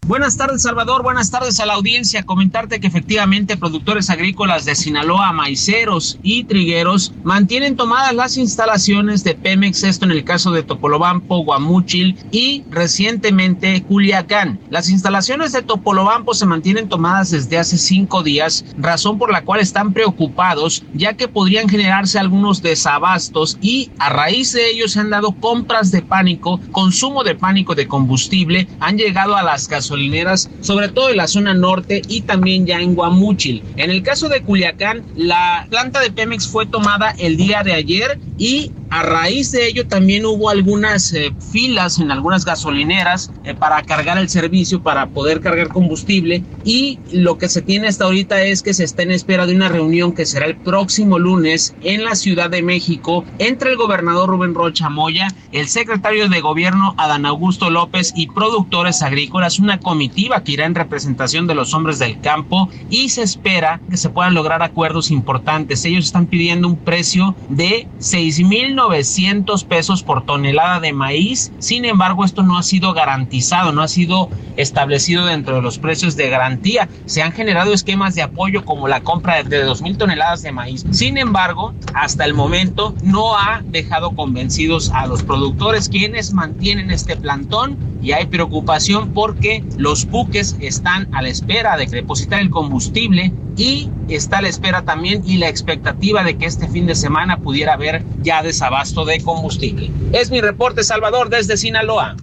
Buenas tardes, Salvador. Buenas tardes a la audiencia. Comentarte que efectivamente productores agrícolas de Sinaloa, maiceros y trigueros mantienen tomadas las instalaciones de Pemex, esto en el caso de Topolobampo, Guamúchil y recientemente Culiacán. Las instalaciones de Topolobampo se mantienen tomadas desde hace cinco días, razón por la cual están preocupados, ya que podrían generarse algunos desabastos y a raíz de ello se han dado compras de pánico, consumo de pánico de combustible, han llegado a las gasolineras gasolineras, sobre todo en la zona norte y también ya en Guamúchil. En el caso de Culiacán, la planta de Pemex fue tomada el día de ayer y a raíz de ello también hubo algunas eh, filas en algunas gasolineras eh, para cargar el servicio, para poder cargar combustible y lo que se tiene hasta ahorita es que se está en espera de una reunión que será el próximo lunes en la Ciudad de México entre el gobernador Rubén Rocha Moya, el secretario de gobierno Adán Augusto López y productores agrícolas, una comitiva que irá en representación de los hombres del campo y se espera que se puedan lograr acuerdos importantes. Ellos están pidiendo un precio de 6.900 pesos por tonelada de maíz. Sin embargo, esto no ha sido garantizado, no ha sido establecido dentro de los precios de garantía. Se han generado esquemas de apoyo como la compra de 2.000 toneladas de maíz. Sin embargo, hasta el momento no ha dejado convencidos a los productores quienes mantienen este plantón y hay preocupación porque los buques están a la espera de depositar el combustible y está a la espera también y la expectativa de que este fin de semana pudiera haber ya desabasto de combustible. Es mi reporte, Salvador, desde Sinaloa.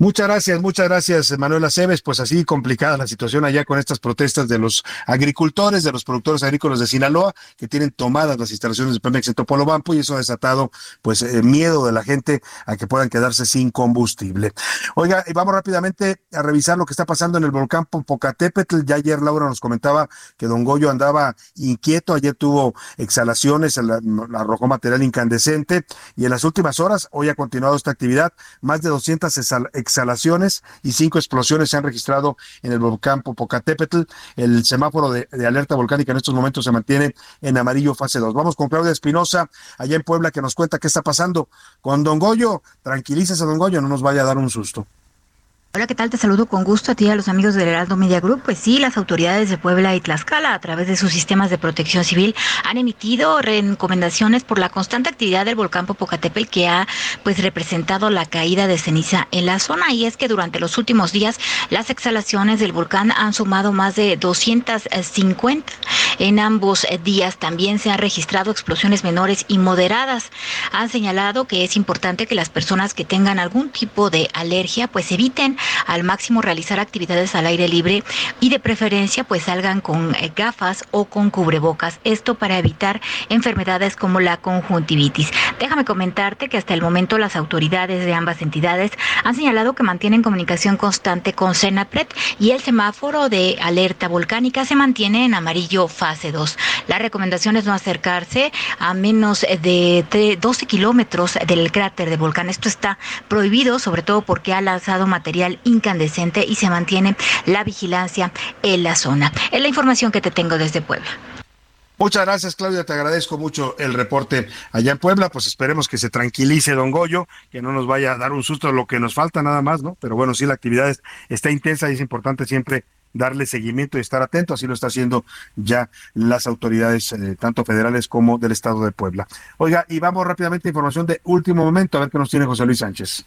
Muchas gracias, muchas gracias, Manuel Aceves. Pues así complicada la situación allá con estas protestas de los agricultores, de los productores agrícolas de Sinaloa, que tienen tomadas las instalaciones de Pemex en Topolobampo y eso ha desatado pues eh, miedo de la gente a que puedan quedarse sin combustible. Oiga, y vamos rápidamente a revisar lo que está pasando en el volcán Popocatépetl. Ya ayer Laura nos comentaba que Don Goyo andaba inquieto, ayer tuvo exhalaciones, la- arrojó material incandescente y en las últimas horas, hoy ha continuado esta actividad, más de 200 exhal- exhalaciones y cinco explosiones se han registrado en el volcán Popocatépetl. El semáforo de, alerta volcánica en estos momentos se mantiene en amarillo fase 2. Vamos con Claudia Espinosa, allá en Puebla, que nos cuenta qué está pasando con Don Goyo. Tranquilícese, Don Goyo, no nos vaya a dar un susto. Hola, ¿qué tal? Te saludo con gusto a ti y a los amigos del Heraldo Media Group. Pues sí, las autoridades de Puebla y Tlaxcala, a través de sus sistemas de protección civil, han emitido recomendaciones por la constante actividad del volcán Popocatépetl que ha pues representado la caída de ceniza en la zona. Y es que durante los últimos días las exhalaciones del volcán han sumado más de 250. En ambos eh, días también se han registrado explosiones menores y moderadas. Han señalado que es importante que las personas que tengan algún tipo de alergia pues eviten al máximo realizar actividades al aire libre y de preferencia pues salgan con eh, gafas o con cubrebocas. Esto para evitar enfermedades como la conjuntivitis. Déjame comentarte que hasta el momento las autoridades de ambas entidades han señalado que mantienen comunicación constante con Senapred y el semáforo de alerta volcánica se mantiene en amarillo fase 2. La recomendación es no acercarse a menos de tre- 12 kilómetros del cráter del volcán. Esto está prohibido, sobre todo porque ha lanzado material incandescente y se mantiene la vigilancia en la zona. Es la información que te tengo desde Puebla. Muchas gracias, Claudia. Te agradezco mucho el reporte allá en Puebla. Pues esperemos que se tranquilice Don Goyo, que no nos vaya a dar un susto lo que nos falta nada más, ¿no? Pero bueno, sí, la actividad es- está intensa y es importante siempre darle seguimiento y estar atento. Así lo está haciendo ya las autoridades, eh, tanto federales como del estado de Puebla. Oiga, y vamos rápidamente a información de último momento, a ver qué nos tiene José Luis Sánchez.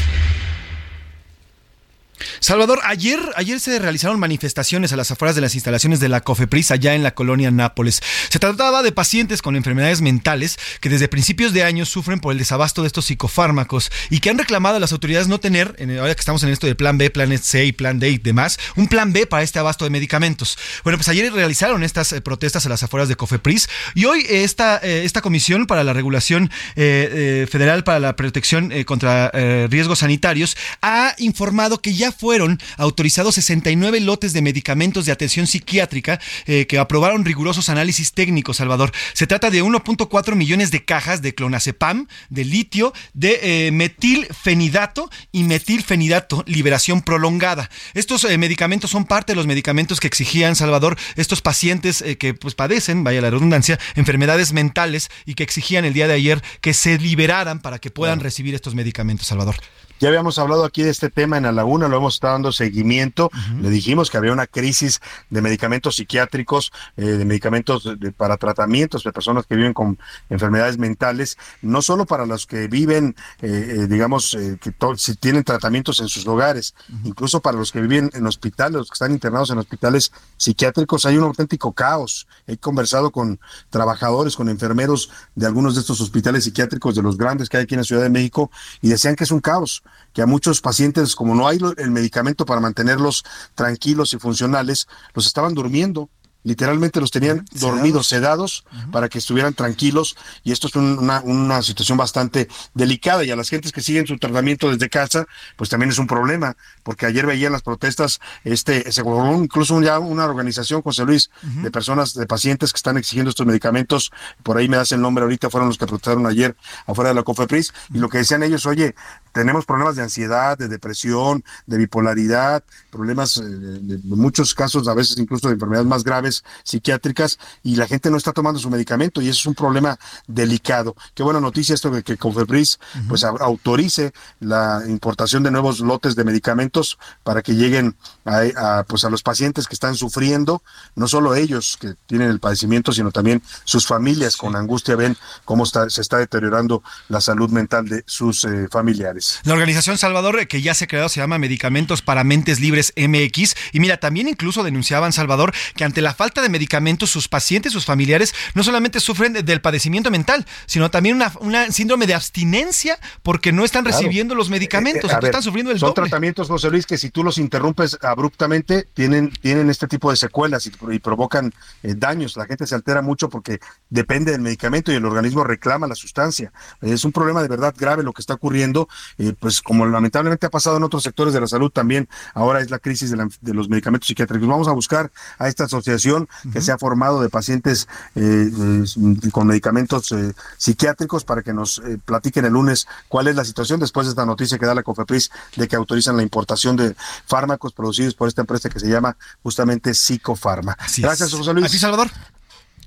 Salvador, ayer, ayer se realizaron manifestaciones a las afueras de las instalaciones de la COFEPRIS allá en la colonia Nápoles. Se trataba de pacientes con enfermedades mentales que desde principios de año sufren por el desabasto de estos psicofármacos y que han reclamado a las autoridades no tener, en- ahora que estamos en esto de plan B, plan C y plan D y demás, un plan B para este abasto de medicamentos. Bueno, pues ayer realizaron estas eh, protestas a las afueras de COFEPRIS y hoy esta, eh, esta comisión para la regulación eh, federal para la protección contra riesgos sanitarios ha informado que ya fue fueron autorizados 69 lotes de medicamentos de atención psiquiátrica eh, que aprobaron rigurosos análisis técnicos, Salvador. Se trata de 1.4 millones de cajas de clonazepam, de litio, de eh, metilfenidato y metilfenidato, liberación prolongada. Estos eh, medicamentos son parte de los medicamentos que exigían, Salvador, estos pacientes que pues padecen, vaya la redundancia, enfermedades mentales y que exigían el día de ayer que se liberaran para que puedan recibir estos medicamentos, Salvador. Ya habíamos hablado aquí de este tema en la laguna, lo hemos estado dando seguimiento. Le dijimos que había una crisis de medicamentos psiquiátricos, eh, de medicamentos de- para tratamientos de personas que viven con enfermedades mentales, no solo para los que viven, eh, eh, digamos, eh, que si tienen tratamientos en sus hogares, incluso para los que viven en hospitales, los que están internados en hospitales psiquiátricos, hay un auténtico caos. He conversado con trabajadores, con enfermeros de algunos de estos hospitales psiquiátricos, de los grandes que hay aquí en la Ciudad de México, y decían que es un caos, que a muchos pacientes, como no hay el medicamento para mantenerlos tranquilos y funcionales, los estaban durmiendo. Literalmente los tenían dormidos, sedados, para que estuvieran tranquilos. Y esto es un- una, una situación bastante delicada. Y a las gentes que siguen su tratamiento desde casa, pues también es un problema. Porque ayer veían las protestas, este, se formó incluso ya una organización, José Luis, de personas, de pacientes que están exigiendo estos medicamentos. Por ahí me das el nombre ahorita, fueron los que protestaron ayer afuera de la COFEPRIS. Y lo que decían ellos, oye, tenemos problemas de ansiedad, de depresión, de bipolaridad, problemas, eh, de, de muchos casos, a veces incluso de enfermedades más graves psiquiátricas, y la gente no está tomando su medicamento, y eso es un problema delicado. Qué buena noticia esto de que Confebris pues au- autorice la importación de nuevos lotes de medicamentos para que lleguen a, a, pues a los pacientes que están sufriendo, no solo ellos que tienen el padecimiento, sino también sus familias con angustia ven cómo está, se está deteriorando la salud mental de sus eh, familiares. La organización Salvador, eh, que ya se ha creado, se llama Medicamentos para Mentes Libres MX. Y mira, también incluso denunciaban, Salvador, que ante la falta de medicamentos, sus pacientes, sus familiares, no solamente sufren de- del padecimiento mental, sino también una, una síndrome de abstinencia porque no están Claro. recibiendo los medicamentos. Eh, entonces ver, están sufriendo el son doble. tratamientos, José Luis, que si tú los interrumpes abruptamente, tienen, tienen este tipo de secuelas y, y provocan eh, daños. La gente se altera mucho porque depende del medicamento y el organismo reclama la sustancia. Es un problema de verdad grave lo que está ocurriendo, eh, pues como lamentablemente ha pasado en otros sectores de la salud también, ahora es la crisis de, la- de los medicamentos psiquiátricos. Vamos a buscar a esta asociación que se ha formado de pacientes eh, eh, con medicamentos eh, psiquiátricos para que nos eh, platiquen el lunes cuál es la situación después de esta noticia que da la COFEPRIS de que autorizan la importación de fármacos producidos por esta empresa que se llama justamente Psicofarma. Así Gracias, es. José Luis. Así, Salvador.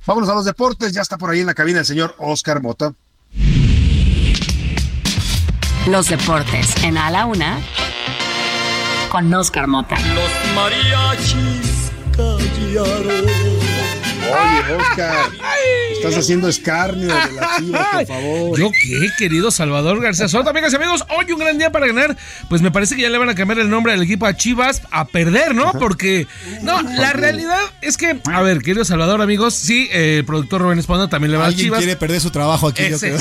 Vámonos a los deportes. Ya está por ahí en la cabina el señor Oscar Mota. Los deportes en A la Una con Oscar Mota. Los mariachis callaron. Oye, Oscar, estás haciendo escarnio de la chiva, por favor. ¿Yo qué, querido Salvador García Soto? Amigas y amigos, hoy un gran día para ganar. Pues me parece que ya le van a cambiar el nombre del equipo a Chivas a perder, ¿no? Porque, no, la realidad es que, a ver, querido Salvador, amigos, sí, eh, el productor Rubén Esponda también le va a Chivas. quiere perder su trabajo aquí, yo Ese, creo.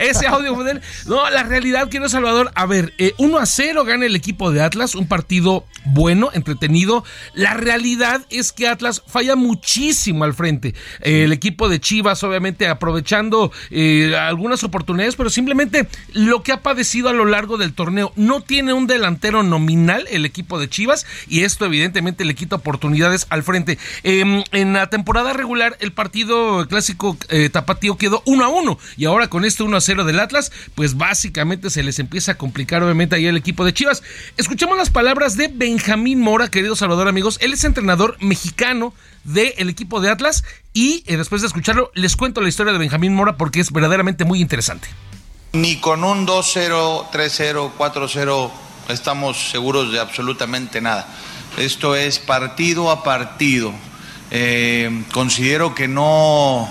ese audio model. No, la realidad, quiero Salvador. A ver, eh, 1 a 0 gana el equipo de Atlas. Un partido bueno, entretenido. La realidad es que Atlas falla muchísimo al frente. Eh, el equipo de Chivas, obviamente, aprovechando eh, algunas oportunidades, pero simplemente lo que ha padecido a lo largo del torneo. No tiene un delantero nominal el equipo de Chivas y esto, evidentemente, le quita oportunidades al frente. Eh, en la temporada regular, el partido clásico eh, tapatío quedó 1 a 1 y ahora con este 1 a 0 del Atlas, pues básicamente se les empieza a complicar obviamente ahí el equipo de Chivas. Escuchamos las palabras de Benjamín Mora, querido Salvador amigos, él es entrenador mexicano del equipo de Atlas y eh, después de escucharlo les cuento la historia de Benjamín Mora porque es verdaderamente muy interesante. Ni con un 2-0, 3-0, 4-0 estamos seguros de absolutamente nada. Esto es partido a partido. Eh, considero que no,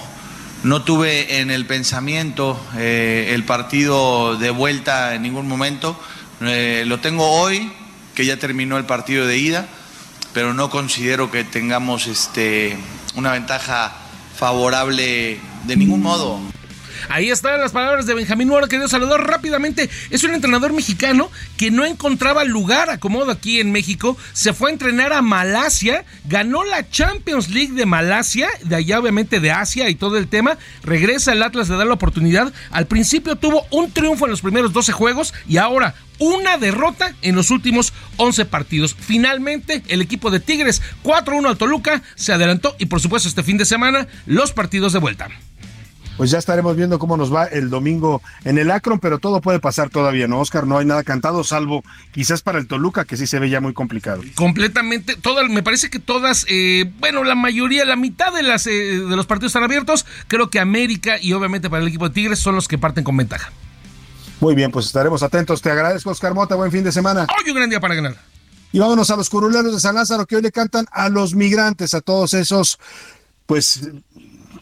no tuve en el pensamiento eh, el partido de vuelta en ningún momento. Lo tengo hoy, que ya terminó el partido de ida, pero no considero que tengamos este, una ventaja favorable de ningún modo. Ahí están las palabras de Benjamín Mora, querido saludar rápidamente. Es un entrenador mexicano que no encontraba lugar acomodo aquí en México. Se fue a entrenar a Malasia, ganó la Champions League de Malasia, de allá obviamente de Asia y todo el tema. Regresa el Atlas de dar la oportunidad. Al principio tuvo un triunfo en los primeros 12 juegos y ahora una derrota en los últimos 11 partidos. Finalmente, el equipo de Tigres 4-1 al Toluca se adelantó y por supuesto este fin de semana los partidos de vuelta. Pues ya estaremos viendo cómo nos va el domingo en el Akron, pero todo puede pasar todavía, ¿no, Oscar? No hay nada cantado, salvo quizás para el Toluca, que sí se ve ya muy complicado. Completamente, todas, me parece que todas, eh, bueno, la mayoría, la mitad de, las, eh, de los partidos están abiertos. Creo que América y obviamente para el equipo de Tigres son los que parten con ventaja. Muy bien, pues estaremos atentos. Te agradezco, Oscar Mota. Buen fin de semana. Hoy un gran día para ganar. Y vámonos a los curuleros de San Lázaro que hoy le cantan a los migrantes, a todos esos, pues,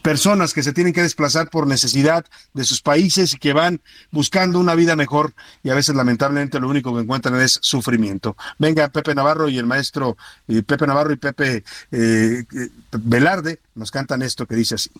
personas que se tienen que desplazar por necesidad de sus países y que van buscando una vida mejor y a veces lamentablemente lo único que encuentran es sufrimiento. Venga, Pepe Navarro y el maestro eh, Pepe Navarro y Pepe eh, eh, Velarde nos cantan esto que dice así.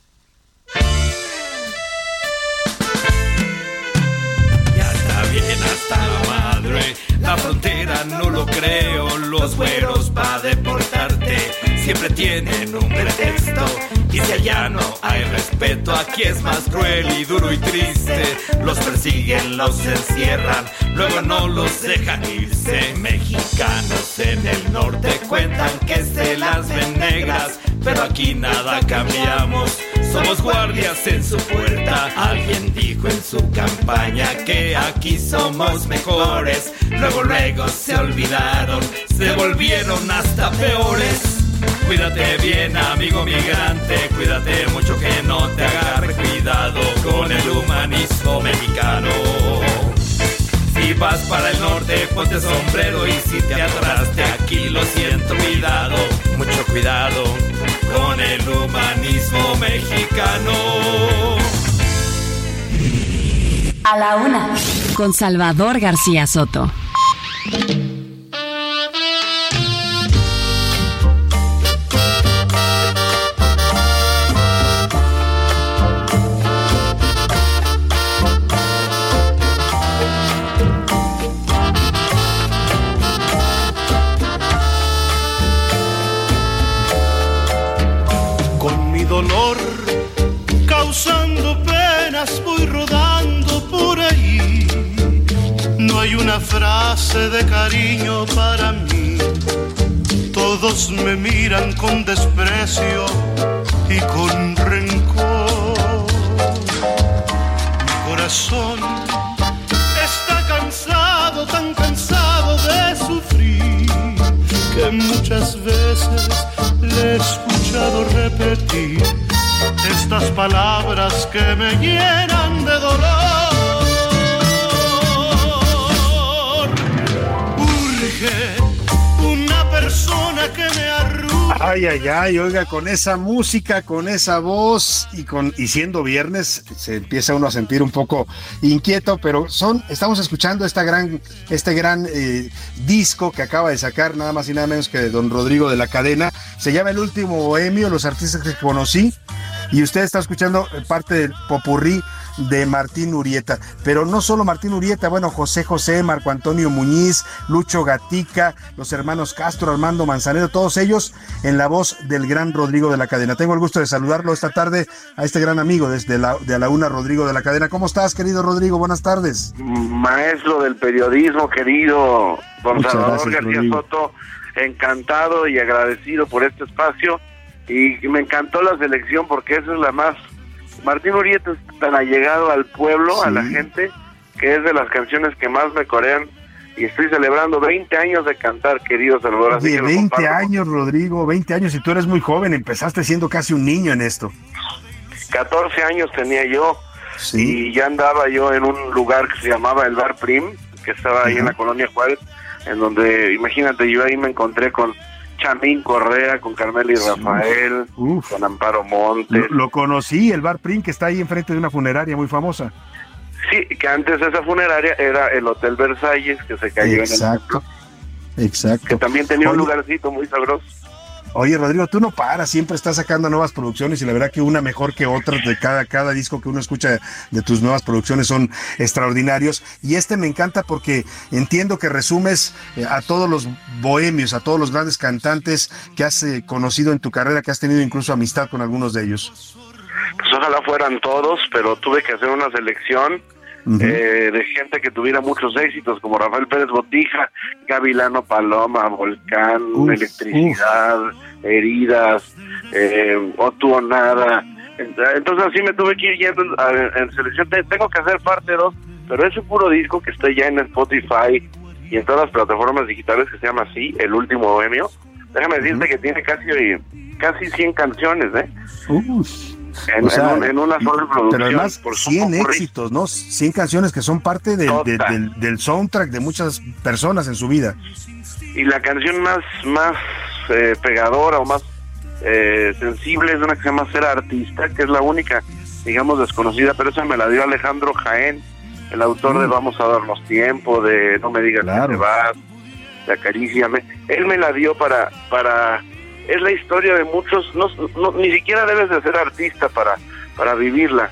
Ya está bien hasta la madre, la frontera no lo creo, los güeros para deportarte siempre tienen un pretexto. Y si allá no hay respeto, aquí es más cruel y duro y triste. Los persiguen, los encierran, luego no los dejan irse. Mexicanos en el norte cuentan que se las ven negras, pero aquí nada cambiamos. Somos guardias en su puerta. Alguien dijo en su campaña que aquí somos mejores. Luego, luego se olvidaron, se volvieron hasta peores. Cuídate bien, amigo migrante, cuídate mucho que no te agarre cuidado con el humanismo mexicano. Si vas para el norte, ponte sombrero y si te atoraste aquí, lo siento, cuidado, mucho cuidado con el humanismo mexicano. A la una. Con Salvador García Soto. Voy rodando por ahí. No hay una frase de cariño para mí. Todos me miran con desprecio y con rencor. Mi corazón está cansado, tan cansado de sufrir, que muchas veces le he escuchado repetir estas palabras que me llenan de dolor. Urge una persona que me arrugue. Ay, ay, ay, oiga, con esa música, con esa voz y con y siendo viernes se empieza uno a sentir un poco inquieto, pero son estamos escuchando esta gran este gran eh, disco que acaba de sacar nada más y nada menos que Don Rodrigo de la Cadena, se llama El último bohemio, los artistas que conocí y usted está escuchando parte del popurrí de Martín Urieta, pero no solo Martín Urieta, bueno, José José, Marco Antonio Muñiz, Lucho Gatica, los hermanos Castro, Armando Manzanero, todos ellos en la voz del gran Rodrigo de la Cadena. Tengo el gusto de saludarlo esta tarde a este gran amigo desde la, de la UNA, Rodrigo de la Cadena. ¿Cómo estás, querido Rodrigo? Buenas tardes. maestro del periodismo, querido don Muchas Salvador gracias, García Rodrigo. Soto, encantado y agradecido por este espacio. Y me encantó la selección porque esa es la más. Martín Urieta es tan allegado al pueblo, a la Sí. gente, que es de las canciones que más me corean. Y estoy celebrando 20 años de cantar, querido Salvador. así De que lo 20 comparto. años, Rodrigo, 20 años y tú eres muy joven, empezaste siendo casi un niño en esto. 14 años tenía yo y ya andaba yo en un lugar que se llamaba el Bar Prim, que estaba ahí en la colonia Juárez, en donde, imagínate, yo ahí me encontré con Chamín Correa, con Carmela y Rafael, con Amparo Montes. Lo, lo conocí, el bar Prim que está ahí enfrente de una funeraria muy famosa. Sí, que antes esa funeraria era el Hotel Versalles, que se cayó en el Exacto. Exacto. que también tenía un lugarcito muy sabroso. Oye, Rodrigo, tú no paras, siempre estás sacando nuevas producciones y la verdad que una mejor que otra de cada, cada disco que uno escucha de tus nuevas producciones son extraordinarios. Y este me encanta porque entiendo que resumes eh, a todos los bohemios, a todos los grandes cantantes que has eh, conocido en tu carrera, que has tenido incluso amistad con algunos de ellos. Pues ojalá fueran todos, pero tuve que hacer una selección eh, de gente que tuviera muchos éxitos, como Rafael Pérez Botija, Gavilano Paloma, Volcán, Electricidad, Heridas, eh, Otuo Nada. Entonces así me tuve que ir yendo en selección. Te- Tengo que hacer parte 2, pero es un puro disco que está ya en Spotify y en todas las plataformas digitales que se llama así, El Último Bohemio. Déjame decirte que tiene casi, casi 100 canciones, ¿eh? En, O sea, en un- en una sola producción. Pero además, por su 100 popurrí. éxitos, ¿no? 100 canciones que son parte del, del- del- del soundtrack de muchas personas en su vida. y la canción más más eh, pegadora o más eh, sensible es una que se llama Ser Artista, que es la única, digamos, desconocida, pero esa me la dio Alejandro Jaén, el autor de Vamos a darnos tiempo, de No me digas que te vas, de Acaríciame. Él me la dio para, para, es la historia de muchos, no, no- ni siquiera debes de ser artista para, para vivirla.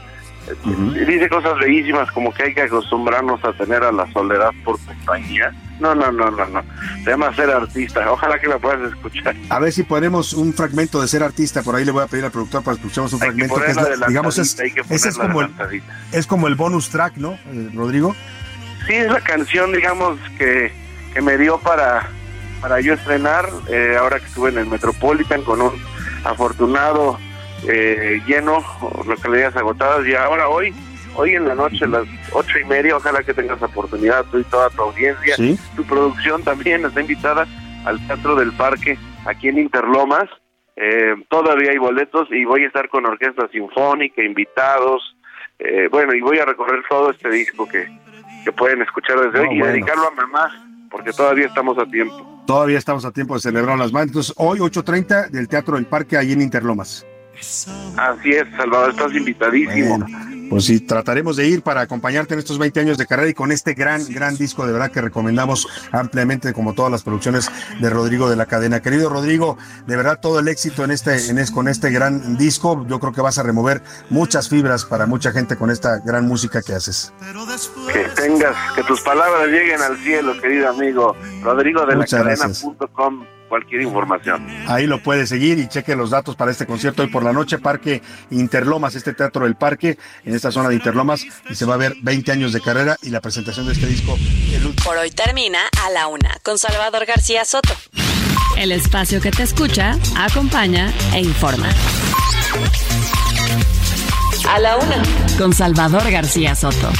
Eh, Dice cosas bellísimas como que hay que acostumbrarnos a tener a la soledad por compañía. No, no, no, no, no. Se llama ser artista. Ojalá que la puedas escuchar. A ver si ponemos un fragmento de ser artista, por ahí le voy a pedir al productor para que escuchemos un fragmento que es, la- digamos, es, que ese es como el, es como el bonus track, ¿no, eh, Rodrigo? Sí, es la canción, digamos, que, que me dio para, para yo estrenar, eh, ahora que estuve en el Metropolitan con un afortunado eh, lleno, localidades agotadas, y ahora hoy, hoy en la noche, a las ocho y media, ojalá que tengas oportunidad, tú y toda tu audiencia, Sí. tu producción también está invitada al Teatro del Parque, aquí en Interlomas, eh, todavía hay boletos y voy a estar con orquesta sinfónica, invitados, eh, bueno, y voy a recorrer todo este disco que, que pueden escuchar desde No, hoy y bueno. dedicarlo a mamá, porque todavía estamos a tiempo. Todavía estamos a tiempo de celebrar las manos. Entonces, hoy 8.30 del Teatro del Parque, ahí en Interlomas. Así es, Salvador, estás invitadísimo. Pues sí, trataremos de ir para acompañarte en estos 20 años de carrera y con este gran, gran disco de verdad que recomendamos ampliamente, como todas las producciones de Rodrigo de la cadena. Querido Rodrigo, de verdad todo el éxito en este, en es, con este gran disco. Yo creo que vas a remover muchas fibras para mucha gente con esta gran música que haces. Que tengas, que tus palabras lleguen al cielo, querido amigo. Rodrigo de la Muchas gracias. cadena.com, cualquier información. Ahí lo puede seguir y cheque los datos para este concierto hoy por la noche, Parque Interlomas, este teatro del parque, en esta zona de Interlomas, y se va a ver 20 años de carrera y la presentación de este disco. el. Por hoy termina a la una con Salvador García Soto. El espacio que te escucha, acompaña e informa. A la una con Salvador García Soto.